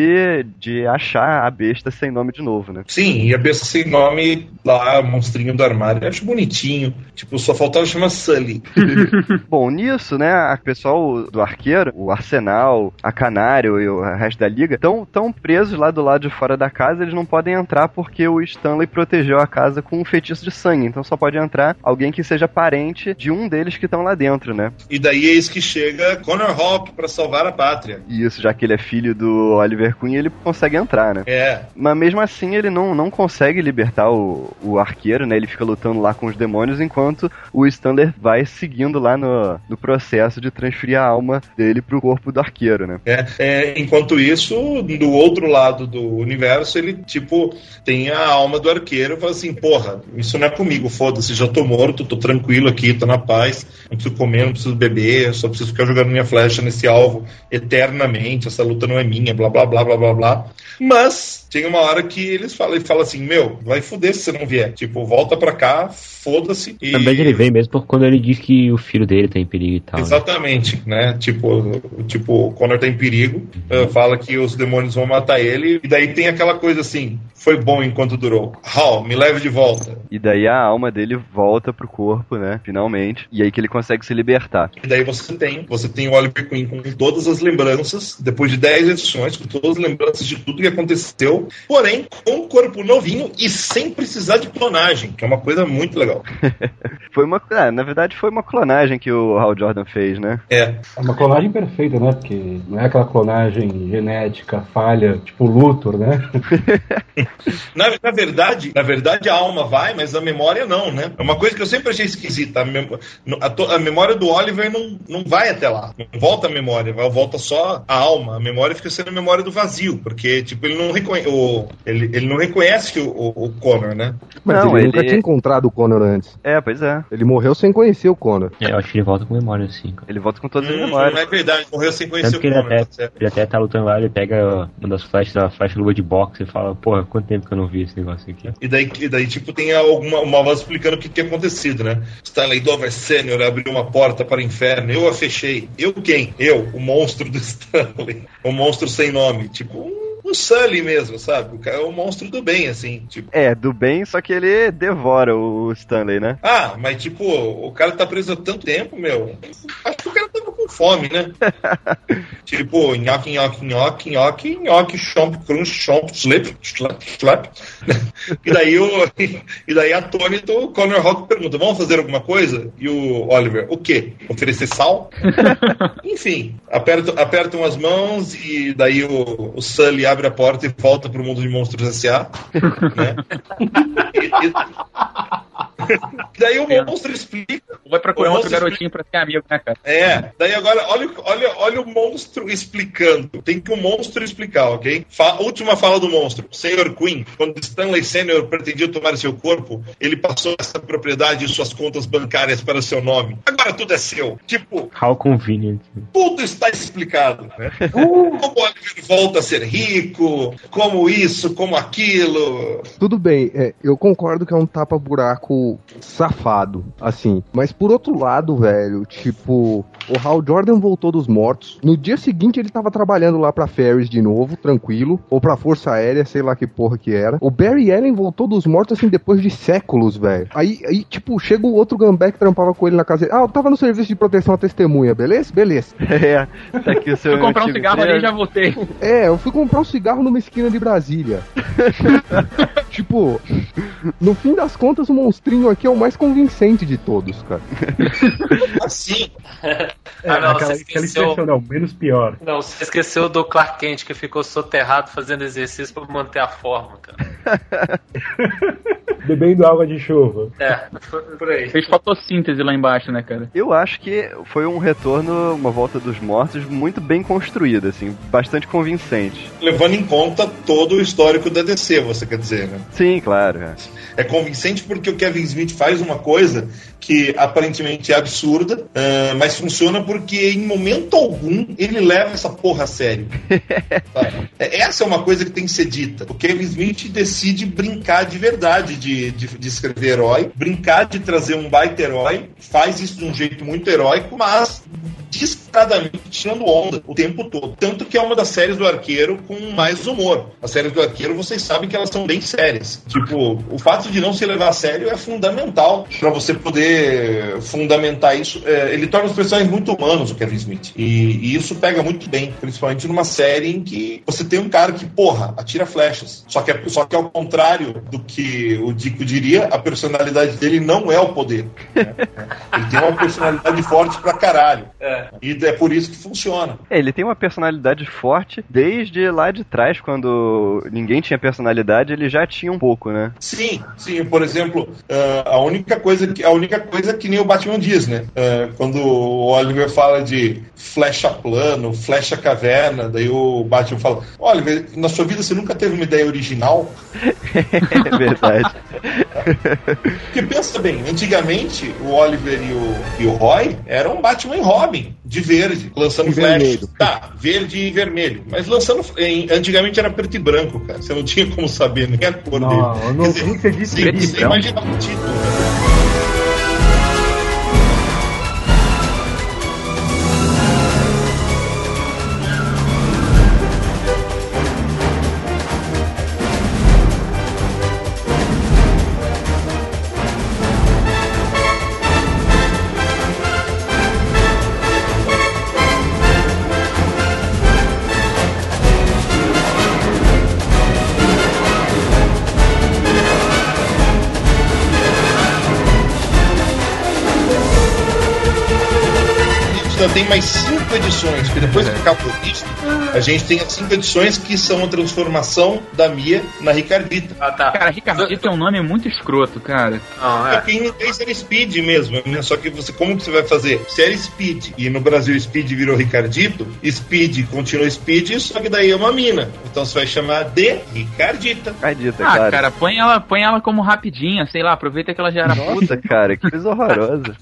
de achar a besta sem nome de novo, né? Sim, e a besta sem nome lá, monstrinho do armário, eu acho bonitinho. Tipo, só faltava chamar Sully. Bom, nisso, né, a pessoal do arqueiro, o Arsenal, a Canário e o resto da liga estão tão presos lá do lado de fora da casa, eles não podem entrar porque o Stanley protegeu a casa com um feitiço de sangue, então só pode entrar alguém que seja parente de um deles que estão lá dentro, né? E daí é isso que chega Connor Hawk pra salvar a pátria. Isso, já que ele é filho do Oliver Queen, ele consegue entrar, né? É, Mas mesmo assim ele não, não consegue libertar o, o arqueiro, né? Ele fica lutando lá com os demônios enquanto o Stander vai seguindo lá no, no processo de transferir a alma dele pro corpo do arqueiro, né? É, é, enquanto isso, do outro lado do universo, ele, tipo, tem a alma do arqueiro e fala assim: porra, isso não é comigo, foda-se, já tô morto, tô tranquilo aqui, tô na paz, não preciso comer, não preciso beber, só preciso ficar jogando minha flecha nesse alvo eternamente, essa luta não é minha, blá blá blá blá blá blá. Mas tem uma hora que eles falam, ele fala assim: meu, vai foder se você não vier. Tipo, volta pra cá, foda-se. E... Na verdade ele vem mesmo por quando ele diz que o filho dele tá em perigo e tal. né? Exatamente, né? Tipo, tipo, o Connor tá em perigo, eh, fala que os demônios vão matar ele, e daí tem aquela coisa assim: foi bom enquanto durou. Hal, me leve de volta. E daí a alma dele volta pro corpo, né? Finalmente. E aí que ele consegue se libertar. E daí você tem, você tem o Oliver Queen com todas as lembranças, depois de 10 edições, com todas as lembranças de tudo que aconteceu, porém com um corpo novinho e sem precisar de clonagem, que é uma coisa muito legal. Foi uma. Ah, na verdade, foi uma clonagem que o Hal Jordan fez, né? É, É uma clonagem perfeita, né? Porque não é aquela clonagem genética, falha, tipo Luthor, né? Na, na verdade, na verdade a alma vai, mas a memória não, né? É uma coisa que eu sempre achei esquisita. A, mem- a to- a memória do Oliver não, não vai até lá. Não volta a memória, volta só a alma. A memória fica sendo a memória do vazio, porque, tipo, ele não, reconhe o, ele, ele não reconhece o, o, o Connor, né? Mas Não, ele, nunca ele- tinha encontrado o Connor antes. É, pois é. Ele morreu sem conhecer o Connor. É, eu acho que ele volta com memória, assim. cara. Ele volta com todas as Hum, memórias. não é verdade, morreu sem conhecer Tanto o Connor. até, tá certo. ele até tá lutando lá, ele pega uma das flechas, a flecha luva de boxe e fala, porra, quanto tempo que eu não vi esse negócio aqui. E daí, e daí, tipo, tem alguma uma voz explicando o que tinha acontecido, né? Stanley Dover Sr. abriu uma porta para o inferno, eu a fechei. Eu quem? Eu, o monstro do Stanley. O monstro sem nome. Tipo, um, um Sully mesmo, sabe? O cara é um monstro do bem, assim. Tipo, É, do bem, só que ele devora o Stanley, né? ah, mas tipo, o cara tá preso há tanto tempo, meu. Acho que o cara com fome, né? tipo, nhoque, nhoque, nhoque, nhoque, nhoque, chomp, crunch, chomp, slip, slap, slap. e daí o. E daí atônito, o Connor Rock pergunta: vamos fazer alguma coisa? E o Oliver, o quê? Oferecer sal? Enfim, apertam, apertam as mãos e daí o, o Sully abre a porta e volta pro mundo de monstros S.A. Né? E- e- daí o monstro explica Vai procurar outro garotinho pra ser amigo, né, cara? é, daí agora olha, olha, olha o monstro explicando. Tem que o monstro explicar, ok? Fa última fala do monstro. Senhor Queen, quando Stanley Senior pretendia tomar seu corpo, ele passou essa propriedade e suas contas bancárias para o seu nome. Agora tudo é seu. Tipo, How convenient. tudo está explicado. Né? Como o Oliver volta a ser rico, como isso, como aquilo. Tudo bem, é, eu concordo que é um tapa-buraco safado, assim. Mas por outro lado, velho, tipo, o Hal Jordan voltou dos mortos. No dia seguinte ele tava trabalhando lá pra Ferris de novo, tranquilo. Ou pra Força Aérea, sei lá que porra que era. O Barry Allen voltou dos mortos, assim, depois de séculos, velho. Aí, aí, tipo, chega o outro Gambé que trampava com ele na casa dele. Ah, eu tava no serviço de proteção à testemunha, beleza? Beleza. É, tá aqui o seu. Fui comprar um cigarro ali e já voltei. É, eu fui comprar um cigarro numa esquina de Brasília. tipo, no fim das contas, o monstrinho aqui é o mais convincente de todos, cara. Assim, É, Ah, não, aquela, você aquela esqueceu. expressão, não, menos pior. Não, você esqueceu do Clark Kent que ficou soterrado fazendo exercício pra manter a forma, cara. Bebendo água de chuva. É, foi por aí. Fez fotossíntese lá embaixo, né, cara? Eu acho que foi um retorno, uma volta dos mortos muito bem construída, assim, bastante convincente. levando em conta todo o histórico da DC, você quer dizer, né? Sim, claro. é. É convincente porque o Kevin Smith faz uma coisa que aparentemente é absurda, ah, mas funciona porque em momento algum ele leva essa porra a sério. É- Essa é uma coisa que tem que ser dita. O Kevin Smith decide brincar de verdade de, de, de escrever herói, brincar de trazer um baita herói, faz isso de um jeito muito heróico, mas descaradamente tirando onda o tempo todo. Tanto que é uma das séries do Arqueiro com mais humor. As séries do Arqueiro, vocês sabem que elas são bem sérias. Tipo, o fato de não se levar a sério é fundamental para você poder fundamentar isso. É, ele torna os personagens muito humanos, o Kevin Smith. E, e isso pega muito bem, principalmente numa série em que você tem um cara que, porra, atira flechas. Só que, é, só que ao contrário do que o Dico diria, a personalidade dele não é o poder. né? Ele tem uma personalidade forte pra caralho. É. E é por isso que funciona. É, ele tem uma personalidade forte desde lá de trás, quando ninguém tinha personalidade, ele já tinha um pouco, né? Sim, sim. Por exemplo, ah, a única coisa que a única coisa que nem o Batman diz, né? Ah, quando o Oliver fala de flecha plano, flecha caverna, daí o Batman fala: Oliver, na sua vida você nunca teve uma ideia original? é verdade. Porque pensa bem, antigamente o Oliver e o, e o Roy eram Batman e Robin, de verde, lançando E flash. vermelho. Tá, verde e vermelho. Mas lançando. em- antigamente era preto e branco, cara. Você não tinha como saber nem a cor Não, dele. não Quer dizer, você disse você- isso. você imagina o título, né? Mais cinco edições, porque depois que acabou isso, a gente tem as cinco edições que são a transformação da Mia na Ricardita. Ah, tá. Cara, Ricardito é um nome muito escroto, cara. Não, é. Porque em inglês era Speed mesmo, né? Só que você, como que você vai fazer? Se era Speed e no Brasil Speed virou Ricardito, Speed continua Speed, só que daí é uma mina. Então você vai chamar de Ricardita. Acredita, Ah, claro. cara, põe ela, põe ela como rapidinha, sei lá, aproveita que ela já era puta. Cara, que coisa horrorosa.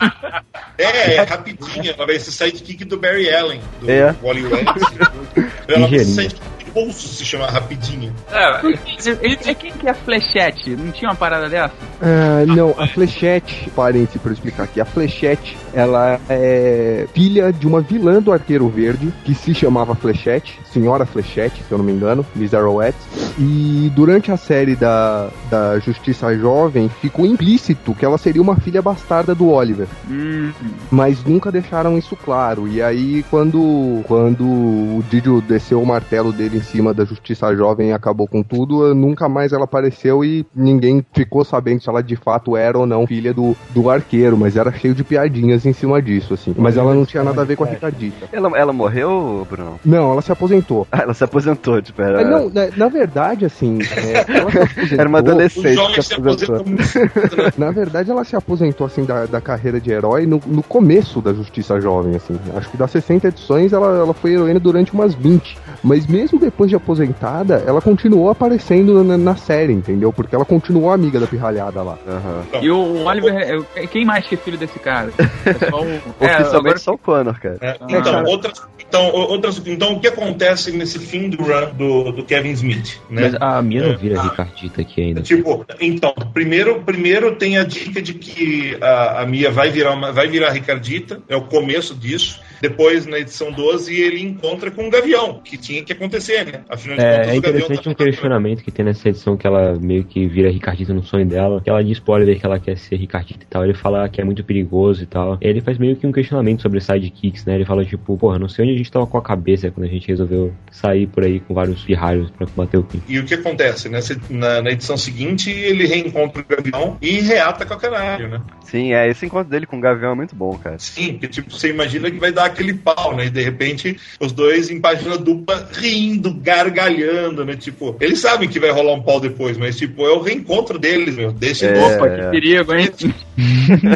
É, é rapidinha, ela vai ser sidekick do Barry Allen, do É. Wally West. ela sidekick do bolso se chamar rapidinha. É, é quem que é a flechete? Não tinha uma parada dessa? Ah, não, a Flechette, parênteses pra eu explicar aqui, a Flechette, ela é filha de uma vilã do Arqueiro Verde, que se chamava Flechette, Senhora Flechette, se eu não me engano, Miss Arrowette, e durante a série da, da Justiça Jovem, ficou implícito que ela seria uma filha bastarda do Oliver, Hum, mas nunca deixaram isso claro, e aí quando, quando o Didio desceu o martelo dele em cima da Justiça Jovem e acabou com tudo, nunca mais ela apareceu e ninguém ficou sabendo se ela de fato era ou não filha do, do arqueiro, mas era cheio de piadinhas em cima disso, assim. Mas ela não tinha nada a ver com a Ricardita. Ela, ela morreu, Bruno? Não, ela se aposentou. Ah, ela se aposentou, tipo, era... É, não, na, na verdade, assim, é, ela se aposentou. Era uma O adolescente que se se aposentou. né? Na verdade, ela se aposentou assim da, da carreira de herói no, no começo da Justiça Jovem, assim. Acho que das 60 edições ela, ela foi heroína durante umas 20. Mas mesmo depois de aposentada, ela continuou aparecendo na, na série, entendeu? Porque ela continuou amiga da pirralhada lá. Aham. E o Oliver, é- quem mais que é filho desse cara? É só o. É, Oficialmente agora- só o Connor, cara. É, então, cara. outras, então, o- outras, então, o que acontece nesse fim do run do, do Kevin Smith? Né? Mas a minha É. não vira Ricardita aqui ainda. Tipo, então, primeiro, primeiro tem a dica de que a, a Mia vai virar, uma, vai virar Ricardita, é o começo disso. Depois, na edição 12, ele encontra com o Gavião, que tinha que acontecer, né? Afinal de É, contas, é o Gavião interessante tá- um questionamento que tem nessa edição que ela meio que vira Ricardita no sonho dela. Que ela diz Oliver que ela quer ser Ricardita e tal. Ele fala que é muito perigoso e tal. E ele faz meio que um questionamento sobre sidekicks, né? Ele fala tipo, porra, não sei onde a gente tava com a cabeça quando a gente resolveu sair por aí com vários pirralhos pra combater o Pink. E o que acontece? Nessa, na, na edição seguinte, ele reencontra o Gavião e reata com a Canário, né? Sim, é, esse encontro dele com o Gavião é muito bom, cara. Sim, porque tipo, você imagina que vai dar aquele pau, né? E de repente, os dois em página dupla rindo, gargalhando, né? Tipo, eles sabem que vai rolar um pau depois, mas tipo, é o reencontro deles, meu. Deixa É. louco. Opa, que perigo, hein?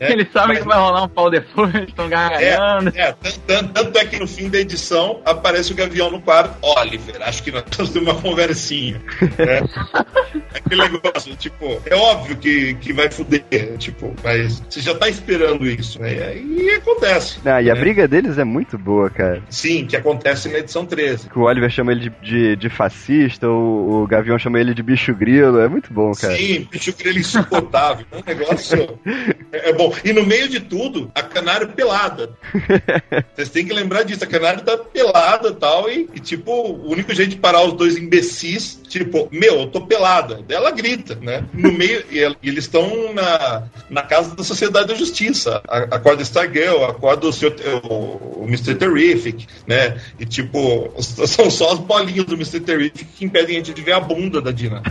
É, Eles sabem mas- que vai rolar um pau depois, estão gargalhando. É, tanto, tanto- tanto é que no fim da edição aparece o Gavião no quarto. Oliver, acho que nós temos uma conversinha. né? Aquele negócio, tipo, é óbvio que, que vai fuder, tipo, mas você já tá esperando isso, né? E acontece. Ah, e a né? briga deles é muito boa, cara. Sim, que acontece na edição 13. Que o Oliver chama ele de, de, de fascista, o, o Gavião chama ele de bicho grilo, é muito bom, cara. Sim, bicho grilo insuportável. É um negócio. É, é bom. E no meio de tudo, a canário pelada. Vocês têm que lembrar disso. A canário tá pelada e tal. E, tipo, o único jeito de parar os dois imbecis, tipo, meu, eu tô pelada. Daí Ela grita, né? No meio. E, ela- e eles estão na, na casa da Sociedade da Justiça. Acorda Stargirl, acorda o, seu, o, o Mr. Terrific, né? E, tipo, são só as bolinhas do Mr. Terrific que impedem a gente de ver a bunda da Dina.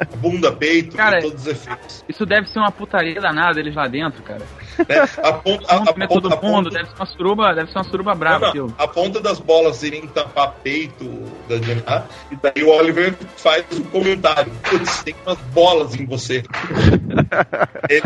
A bunda, peito, Cara, e todos os efeitos. Isso deve ser uma putaria danada eles lá dentro, cara. né? A ponta, a, a, ponta, a mundo, ponta- deve ser uma suruba, deve ser uma suruba brava, não, a ponta das bolas irem tampar peito da Diana, e daí o Oliver faz um comentário. Putz, tem umas bolas em você. Ele,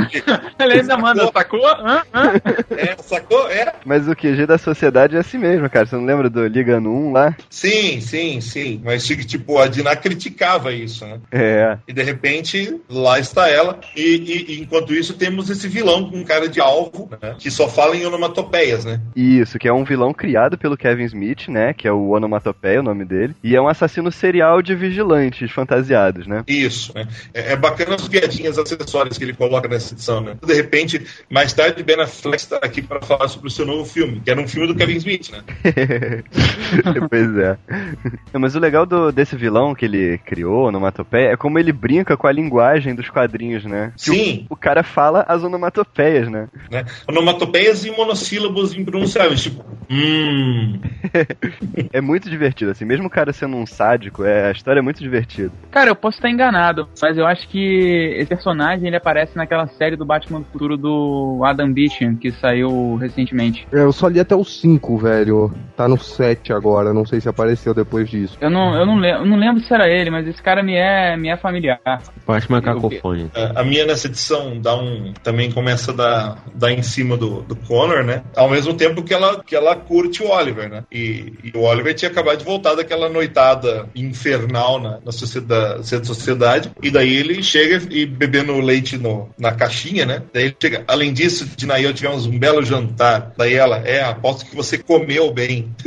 Ele ainda manda, sacou? Hã? Hã? é, sacou? É. Mas o QG da sociedade é assim mesmo, cara. Você não lembra do Liga no 1 lá? Sim, sim, sim. Mas tipo, a Dina criticava isso, né? É. E de repente, lá está ela. E, e- e enquanto isso, temos esse vilão com cara de alvo, né? Que só fala em onomatopeias, né? Isso, que é um vilão criado pelo Kevin Smith, né? Que é o Onomatopeia, o nome dele. E é um assassino serial de vigilantes fantasiados, né? Isso, né? É, é bacana as piadinhas acessórias que ele coloca nessa edição, né? De repente, mais tarde, Ben Affleck está aqui para falar sobre o seu novo filme, que era um filme do Kevin Smith, né? pois é. Mas o legal do- desse vilão que ele criou, onomatopeia, é como ele brinca com a linguagem dos quadrinhos, né? Que Sim. O, o cara fala as onomatopeias, né? né? Onomatopeias e monossílabos impronunciáveis, tipo, hum. É muito divertido, assim. Mesmo o cara sendo um sádico, é, a história é muito divertida. Cara, eu posso estar enganado, mas eu acho que esse personagem ele aparece naquela série do Batman do Futuro do Adam Beecham, que saiu recentemente. É, eu só li até o 5, velho. Tá no 7 agora, não sei se apareceu depois disso. Eu não, eu não, lembro, eu não lembro se era ele, mas esse cara me é, me é familiar. Parece uma cacofone. A a minha nessa edição dá um, também começa a dar, dar em cima do, do Connor, né? Ao mesmo tempo que ela, que ela curte o Oliver, né? E, e o Oliver tinha acabado de voltar daquela noitada infernal na, na sociedade, sociedade. E daí ele chega e bebendo leite no, na caixinha, né? Daí ele chega. Além disso, Dina e eu tivemos um belo jantar. Daí ela, é, que você comeu bem.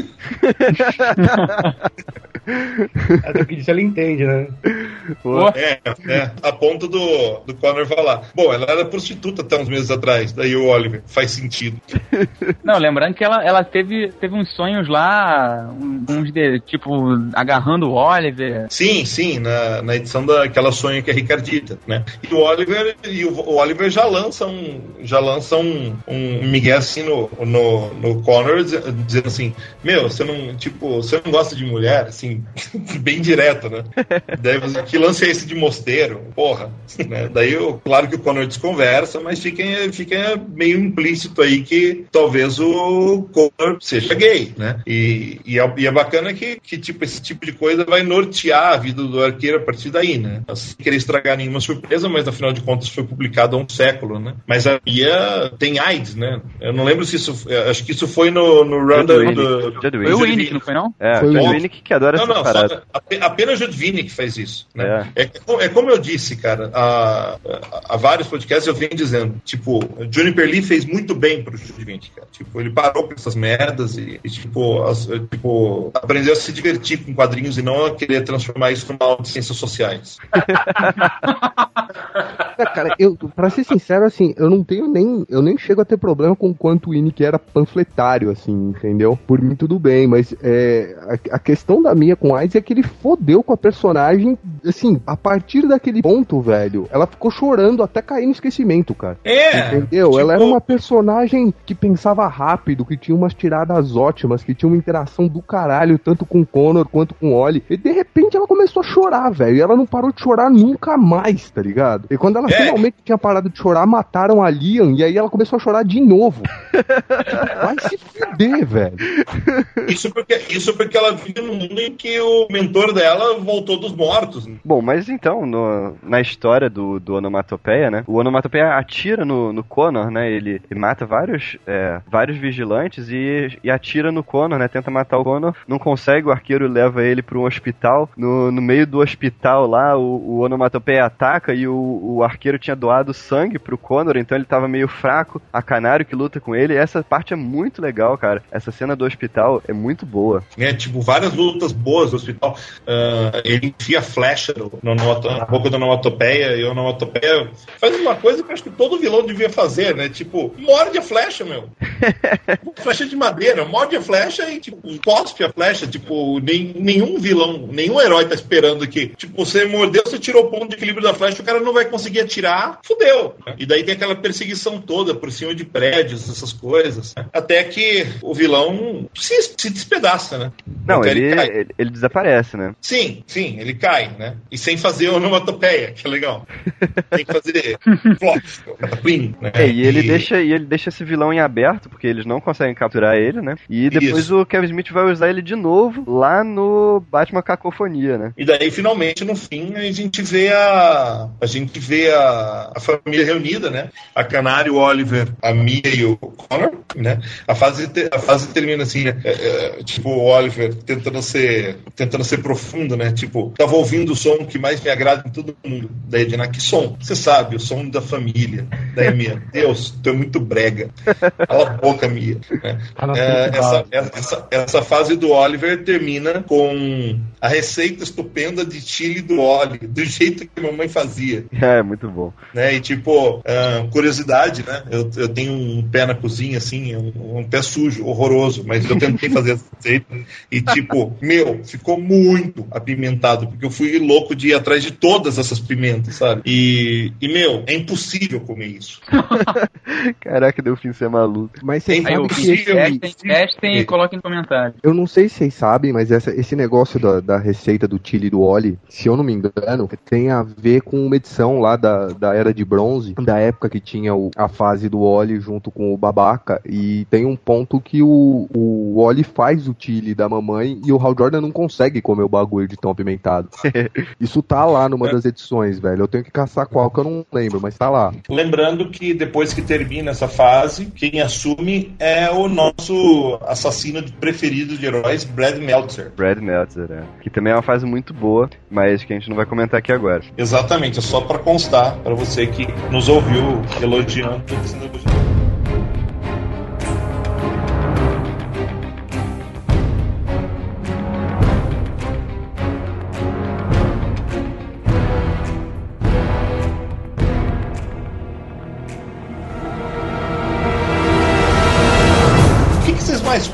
Até que disso ela entende, né? Pô, É, é, a ponto do, do Connor falar. Bom, ela era prostituta até uns meses atrás. Daí o Oliver, faz sentido. Não, lembrando que ela, ela teve, teve uns sonhos lá, uns de, tipo, agarrando o Oliver. Sim, sim, na, na edição daquela sonha que é Ricardita, né? E o Oliver, e o, o Oliver já lança um, já lança um, um migué assim no, no, no Connor, diz- dizendo assim, meu, você não, tipo, você não gosta de mulher, assim, bem direto, né? Daí que lance é esse de mosteiro? Porra, né? Daí, eu, claro que o Connor desconversa, mas fica, fica meio implícito aí que talvez o Connor seja gay, né? E, e, é, e é bacana que, que, tipo, esse tipo de coisa vai nortear a vida do arqueiro a partir daí, né? Sem querer estragar nenhuma surpresa, mas afinal de contas foi publicado há um século, né? Mas a Mia tem AIDS, né? Eu não lembro se isso. Acho que isso foi no, no Judwinick. do. Foi o. Winnick, não foi não? É, Foi o Judwinick que adora Não, essa não, parada. só, ape- apenas Judvini que faz isso. Né? É. co- é como eu disse, cara, há, há vários podcasts eu venho dizendo, tipo, Juniper Lee fez muito bem pro Judvini, cara. Tipo, ele parou com essas merdas e, e, tipo, as- tipo, aprendeu a se divertir com quadrinhos e não a querer transformar isso numa aula de ciências sociais. É, cara, eu, pra ser sincero, assim, eu não tenho nem. Eu nem chego a ter problema com o quanto o Inick era panfletário, assim, entendeu? Por mim tudo bem, mas é, a, a questão da minha com AIDS é que ele fodeu com a personagem, assim, a partir daquele ponto, velho, ela ficou chorando até cair no esquecimento, cara. É! Entendeu? tipo- Ela era uma personagem que pensava rápido, que tinha umas tiradas ótimas, que tinha uma interação do caralho, tanto com o Connor quanto com o Oli. E de repente ela começou a chorar, velho. E ela não parou de chorar nunca mais, tá ligado? E quando ela É. finalmente tinha parado de chorar, mataram a Liam e aí ela começou a chorar de novo. Vai se fuder, velho. Isso porque, isso porque ela vive num mundo em que o mentor dela voltou dos mortos. né? Bom, mas então, no- na história do, do Onomatopeia, né? O Onomatopeia atira no, no Connor, né? Ele, ele mata vários, é, vários vigilantes e, e atira no Connor, né? Tenta matar o Connor, não consegue, o arqueiro leva ele para um hospital. No, no meio do hospital lá, o, o Onomatopeia ataca e o, o arqueiro tinha doado sangue pro Connor, então ele tava meio fraco. A Canário que luta com ele. Essa parte é muito legal, cara. Essa cena do hospital é muito boa. né? Tipo, várias lutas boas no hospital. Ah, ele enfia flecha no, no, no- na boca da onomatopeia e a onomatopeia faz uma coisa que eu acho que todo vilão devia fazer, né? Tipo, morde a flecha, meu. flecha de madeira, morde a flecha e, tipo, cospe a flecha. Tipo, nem, nenhum vilão, nenhum herói tá esperando que, tipo, você mordeu, você tirou o ponto de equilíbrio da flecha, o cara não vai conseguir atirar, fudeu. E daí tem aquela perseguição toda por cima de prédios, essas coisas. né? Até que o vilão se, se despedaça, né? Não, Até ele, cai. ele, ele desaparece, né? Sim, sim, ele cai, né? E sem fazer onomatopeia, que é legal. Tem que fazer flop, né? É, e ele, deixa, e ele deixa esse vilão em aberto, porque eles não conseguem capturar ele, né? E depois Isso. o Kevin Smith vai usar ele de novo lá no Batman Cacofonia, né? E daí, finalmente, no fim, a gente vê a. A gente vê a, a família reunida, né? A Canário, o Oliver, a Mia e o Connor, né? A fase, te- a fase termina assim, né? É, é, tipo, o Oliver tentando ser, tentando ser profundo, né? Tipo, tava ouvindo o som que mais me agrada em todo mundo. Daí, Edna, que som? Você sabe, o som da família. Daí, a Mia, Deus, tu é muito brega. Cala a boca, Mia. né? É, essa, essa, essa fase do Oliver termina com a receita estupenda de chile do Oli, do jeito que mamãe fazia, É, muito bom. né? E tipo, ah, curiosidade, né? Eu, eu tenho um pé na cozinha, assim, um, um pé sujo, horroroso, mas eu tentei fazer essa receita e tipo, meu, ficou muito apimentado, porque eu fui louco de ir atrás de todas essas pimentas, sabe? E, e meu, é impossível comer isso. Caraca, deu fim de ser maluco. Mas vocês Aí sabem eu que esse, eu- testem, testem e coloquem no comentário. Eu não sei se vocês sabem, mas essa- esse negócio da, da receita do chili do Oli, se eu não me engano, tem a ver com uma edição lá da, da Era de Bronze, da época que tinha o- a fase do Oli junto com o Babaca, e tem um ponto que o, o Oli faz o chili da mamãe e o Hal Jordan não consegue comer o bagulho de tão apimentado. Isso tá lá numa das edições, velho. Eu tenho que caçar qual que eu não lembro, mas tá lá. Lembrando que depois que termina essa fase, quem assume é o nosso assassino preferido de heróis, Brad Meltzer. Brad Meltzer, é. Que também é uma fase muito boa, mas que a gente não vai comentar aqui agora. Exatamente, é só para constar para você que nos ouviu elogiando.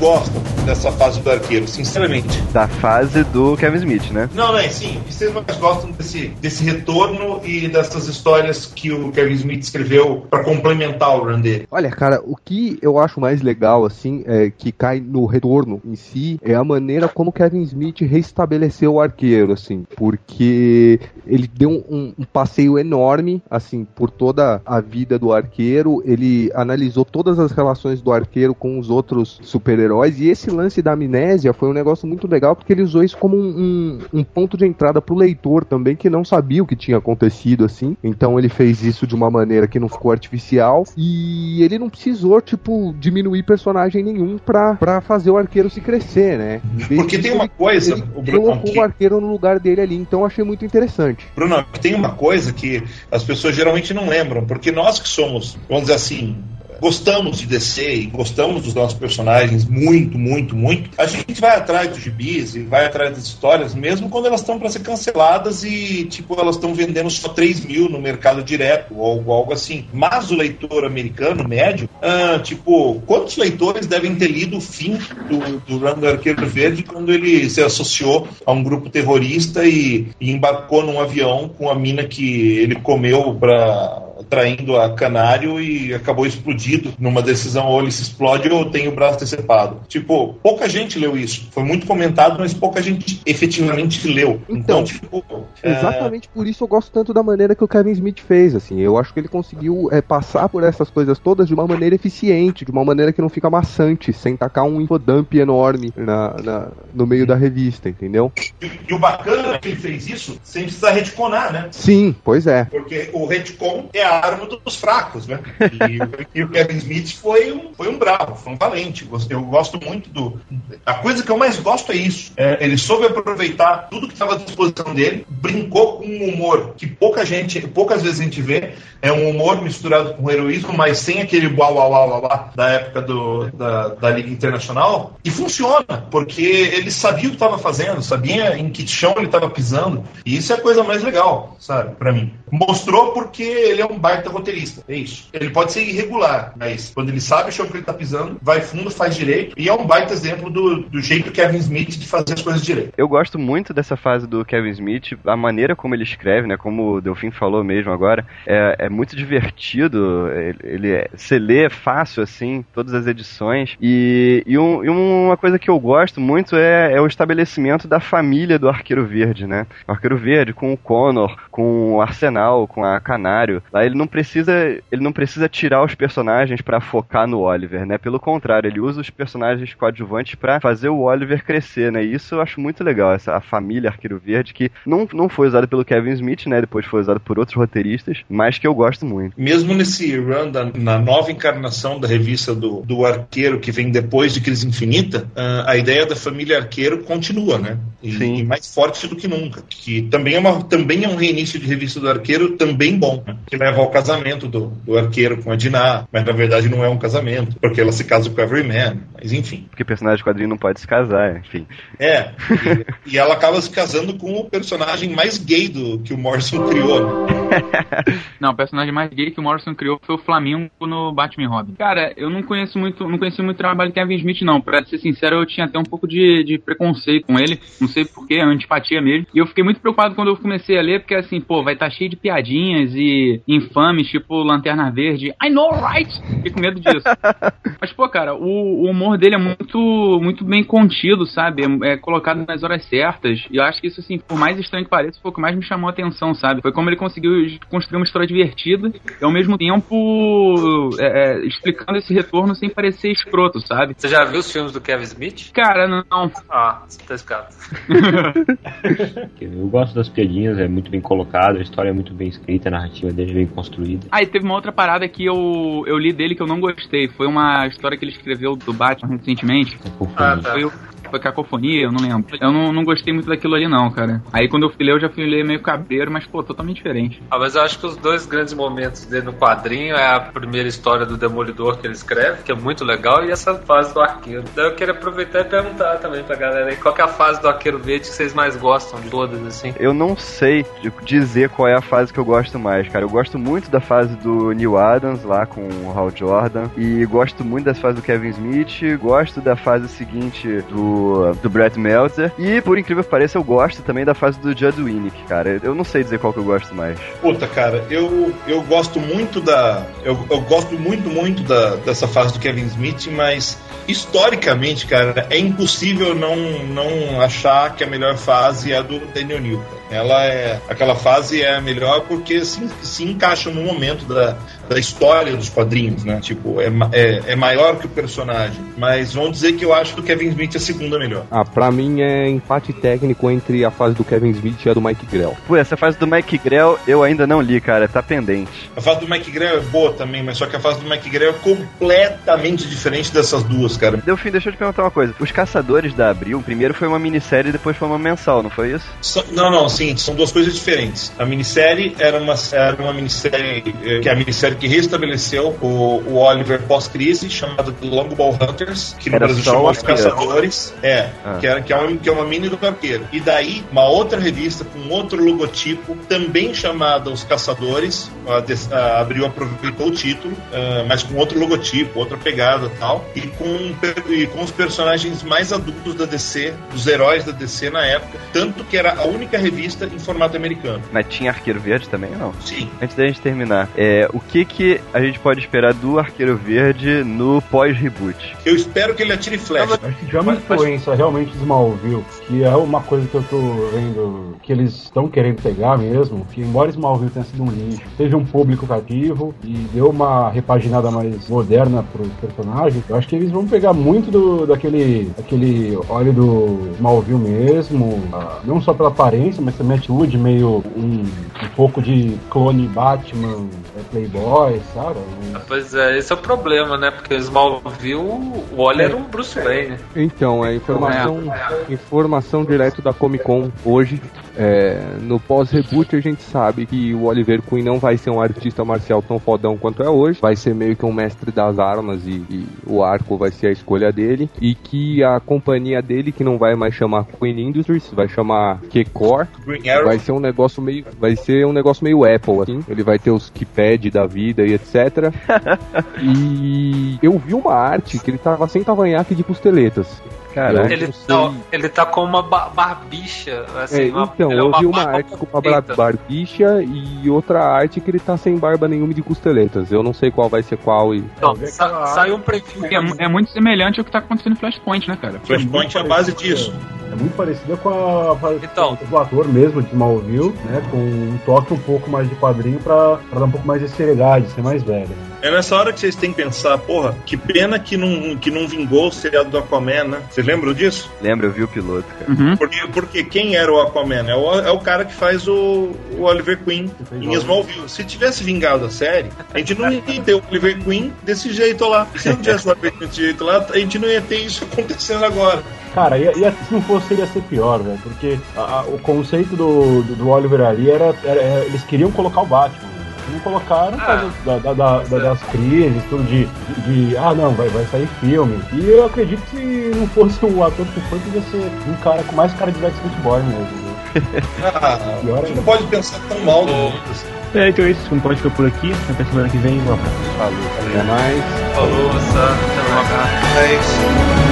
Gostam dessa fase do arqueiro, sinceramente? Da fase do Kevin Smith, né? Não, não é sim. O que vocês mais gostam desse, desse retorno e dessas histórias que o Kevin Smith escreveu para complementar o run dele? Olha, cara, o que eu acho mais legal, assim, é que cai no retorno em si, é a maneira como Kevin Smith restabeleceu o arqueiro, assim, porque ele deu um, um passeio enorme, assim, por toda a vida do arqueiro, ele analisou todas as relações do arqueiro com os outros super-heróis, e esse lance da amnésia foi um negócio muito legal, porque ele usou isso como um, um, um ponto de entrada pro leitor também, que não sabia o que tinha acontecido, assim, então ele fez isso de uma maneira que não ficou artificial, e ele não precisou, tipo, diminuir personagem nenhum pra, pra fazer o arqueiro se crescer, né? Porque tem uma ele- coisa, ele o Bruno, colocou que- o arqueiro no lugar dele ali, então eu achei muito interessante. Bruno, tem uma coisa que as pessoas geralmente não lembram, porque nós que somos, vamos dizer assim, gostamos de DC e gostamos dos nossos personagens muito, muito, muito, a gente vai atrás dos gibis e vai atrás das histórias, mesmo quando elas estão para ser canceladas e, tipo, elas estão vendendo só 3 mil no mercado direto ou algo assim. Mas o leitor americano, médio, ah, tipo, quantos leitores devem ter lido o fim do, do Run do Arqueiro Verde quando ele se associou a um grupo terrorista e, e embarcou num avião com a mina que ele comeu para traindo a Canário e acabou explodido numa decisão ou ele se explode ou tem o braço decepado. Tipo, pouca gente leu isso. Foi muito comentado, mas pouca gente efetivamente leu. Então, Então, tipo, é, Exatamente por isso eu gosto tanto da maneira que o Kevin Smith fez, assim. Eu acho que ele conseguiu é, passar por essas coisas todas de uma maneira eficiente, de uma maneira que não fica maçante, sem tacar um infodump enorme na, na- no meio da revista, entendeu? e, e o bacana é que ele fez isso sem precisar retconar, né? Sim, pois é. Porque o retcon é a arma dos fracos, né? E, e o Kevin Smith foi um, foi um bravo, foi um valente. Eu gosto muito do. A coisa que eu mais gosto é isso. É, ele soube aproveitar tudo que estava à disposição dele, brincou com um humor que pouca gente, poucas vezes a gente vê. É um humor misturado com heroísmo, mas sem aquele uau, uau, uau, uau, da época do, da, da Liga Internacional. E funciona, porque ele sabia o que estava fazendo, sabia em que chão ele estava pisando. E isso é a coisa mais legal, sabe, pra mim. Mostrou porque ele é um baita roteirista. É isso. Ele pode ser irregular, mas quando ele sabe o chão que ele tá pisando, vai fundo, faz direito. E é um baita exemplo do, do jeito Kevin Smith de fazer as coisas direito. Eu gosto muito dessa fase do Kevin Smith, a maneira como ele escreve, né? Como o Delfim falou mesmo agora, é, é muito divertido. Ele, ele é, você lê fácil assim todas as edições e, e, um- e uma coisa que eu gosto muito é, é o estabelecimento da família do Arqueiro Verde, né? O Arqueiro Verde com o Connor, com o Arsenal, com a Canário. Lá ele não precisa ele não precisa tirar os personagens pra focar no Oliver, né? Pelo contrário, ele usa os personagens coadjuvantes pra fazer o Oliver crescer, né? E isso eu acho muito legal, essa a família Arqueiro Verde que não, não foi usada pelo Kevin Smith, né? Depois foi usada por outros roteiristas, mas que eu gosto muito. Mesmo nesse run, da, na nova encarnação da revista do, do Arqueiro, que vem depois de Crise Infinita, ah, a ideia da família Arqueiro continua, né? E, Sim. e mais forte do que nunca. Que também é, uma, também é um reinício de revista do Arqueiro, também bom, né? Que leva ao casamento do, do Arqueiro com a Dinah, mas na verdade não é um casamento, porque ela se casa com o Everyman, mas enfim. Porque personagem de quadrinho não pode se casar, enfim. É, e, e ela acaba se casando com o personagem mais gay do que o Morrison criou, né? Não, o personagem mais gay que o Morrison criou foi o Flamingo no Batman e Robin. Cara, eu não conheço muito, não conheci muito o trabalho do Kevin Smith, não. Pra ser sincero, eu tinha até um pouco de, de preconceito com ele. Não sei porquê, antipatia mesmo. E eu fiquei muito preocupado quando eu comecei a ler, porque assim, pô, vai estar cheio de piadinhas e infames, tipo Lanterna Verde. I know, right? Fiquei com medo disso. Mas, pô, cara, o, o humor dele é muito, muito bem contido, sabe? É, é colocado nas horas certas. E eu acho que isso, assim, por mais estranho que pareça, foi o que mais me chamou a atenção, sabe? Foi como ele conseguiu construir uma história divertida e, ao mesmo tempo, é, é, explicando esse retorno sem parecer escroto, sabe? Você já viu os filmes do Kevin Smith? Cara, não. Ah, você tá explicado. Eu gosto das piadinhas, é muito bem colocado, a história é muito bem escrita, a narrativa dele é bem construída. Ah, e teve uma outra parada que eu, eu li dele que eu não gostei. Foi uma história que ele escreveu do Batman recentemente. Confundindo. Ah, tá. Foi o- foi cacofonia, eu não lembro. Eu não, não gostei muito daquilo ali, não, cara. Aí quando eu fui ler, eu já fui ler meio cabreiro, mas, pô, totalmente diferente. Ah, mas eu acho que os dois grandes momentos dele no quadrinho é a primeira história do Demolidor que ele escreve, que é muito legal, e essa fase do arqueiro. Daí eu quero aproveitar e perguntar também pra galera aí, qual que é a fase do arqueiro verde que vocês mais gostam de todas, assim? Eu não sei dizer qual é a fase que eu gosto mais, cara. Eu gosto muito da fase do Neil Adams lá com o Hal Jordan e gosto muito das fases do Kevin Smith, gosto da fase seguinte do, do Brett Meltzer e, por incrível que pareça, eu gosto também da fase do Judd Winnick, cara. Eu não sei dizer qual que eu gosto mais. Puta, cara, eu, eu gosto muito da. Eu, eu gosto muito, muito da, dessa fase do Kevin Smith, mas historicamente, cara, é impossível não, não achar que a melhor fase é a do Daniel New. Ela é. Aquela fase é a melhor porque se, se encaixa no momento da, da história dos quadrinhos, né? Tipo, é, é, é maior que o personagem. Mas vamos dizer que eu acho que o Kevin Smith é a segunda melhor. Ah, pra mim é empate técnico entre a fase do Kevin Smith e a do Mike Grell. Pô, essa fase do Mike Grell eu ainda não li, cara, tá pendente. A fase do Mike Grell é boa também, mas só que a fase do Mike Grell é completamente diferente dessas duas, cara. Delfim, deixa eu te perguntar uma coisa. Os Caçadores da Abril, primeiro foi uma minissérie e depois foi uma mensal, não foi isso? So, não, não, sim, são duas coisas diferentes. A minissérie era uma, era uma minissérie que é a minissérie que restabeleceu o, o Oliver pós-crise, chamada de Longbow Hunters, que no Era Brasil chamou Os. Caçadores. É, Ah. que, era, que, é uma, que é uma mini do arqueiro. E daí, uma outra revista com outro logotipo, também chamada Os Caçadores, a, a Abril aproveitou o título, ah, mas com outro logotipo, outra pegada e tal, e com, e com os personagens mais adultos da DC, dos heróis da DC na época, tanto que era a única revista em formato americano. Mas tinha Arqueiro Verde também ou não? Sim. Antes da gente terminar, é, o que que a gente pode esperar do Arqueiro Verde no pós-reboot? Eu espero que ele atire flecha. Acho que tiver uma influência realmente de Smallville, que é uma coisa que eu tô vendo que eles estão querendo pegar mesmo, que embora Smallville tenha sido um lixo, teve um público cativo e deu uma repaginada mais moderna pro personagem, eu acho que eles vão pegar muito do, daquele, daquele óleo do Smallville mesmo, ah, não só pela aparência, mas também a atitude, meio um, um pouco de clone Batman, é, Playboy, sabe? Um- Pois é, esse é o problema, né? Porque o Smallville, o Wally era um Bruce Wayne. Então, é informação, informação direto da Comic Con hoje. É, no pós-reboot a gente sabe que o Oliver Queen não vai ser um artista marcial tão fodão quanto é hoje. Vai ser meio que um mestre das armas e, e o arco vai ser a escolha dele. E que a companhia dele, que não vai mais chamar Queen Industries, vai chamar Q-Core. Vai ser um negócio meio. Vai ser um negócio meio Apple, assim. Ele vai ter os keypad da vida e etc. e eu vi uma arte que ele tava sem cavanhaque de costeletas. Caraca. Ele, não, ele tá com uma ba- barbicha, assim, É, uma, então, é eu vi uma arte com uma barbicha e outra arte que ele tá sem barba nenhuma de costeletas. Eu não sei qual vai ser qual e. Então, sa- saiu um preview. É, é muito semelhante ao que tá acontecendo em Flashpoint, né, cara? Flashpoint é a base disso. É muito parecida com a Então. do ator mesmo de Smallville, né? Com um toque um pouco mais de quadrinho pra, pra dar um pouco mais de seriedade, ser mais velha. É nessa hora que vocês têm que pensar, porra, que pena que não, que não vingou o seriado do Aquaman, né? Vocês lembram disso? Lembra, eu vi o piloto, cara. Uhum. Porque, porque quem era o Aquaman? É o, é o cara que faz o, o Oliver Queen em Smallville. Se tivesse vingado a série, a gente não ia ter o Oliver Queen desse jeito lá. Se não tivesse o Oliver Queen desse jeito lá, a gente não ia ter isso acontecendo agora. Cara, e, e se não fosse, ia ser pior, velho. Porque a- a- o conceito do, do, do Oliver ali era, era- era- Eles queriam colocar o Batman. Não colocaram por causa da, da- da- da- das crises, tudo de, de, de, Ah, não, vai, vai sair filme. E eu acredito que se não fosse o ator que foi, podia ser um cara com mais cara de Backstreet Boy mesmo. Né? Ah, Pior a gente ainda. não pode pensar tão mal do mundo assim. É, então é isso. Como pode ficar por aqui. Até semana que vem. Um abraço. Até mais. Falou, Sam, até mais.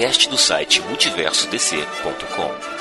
Podcast do site multiversodc.com.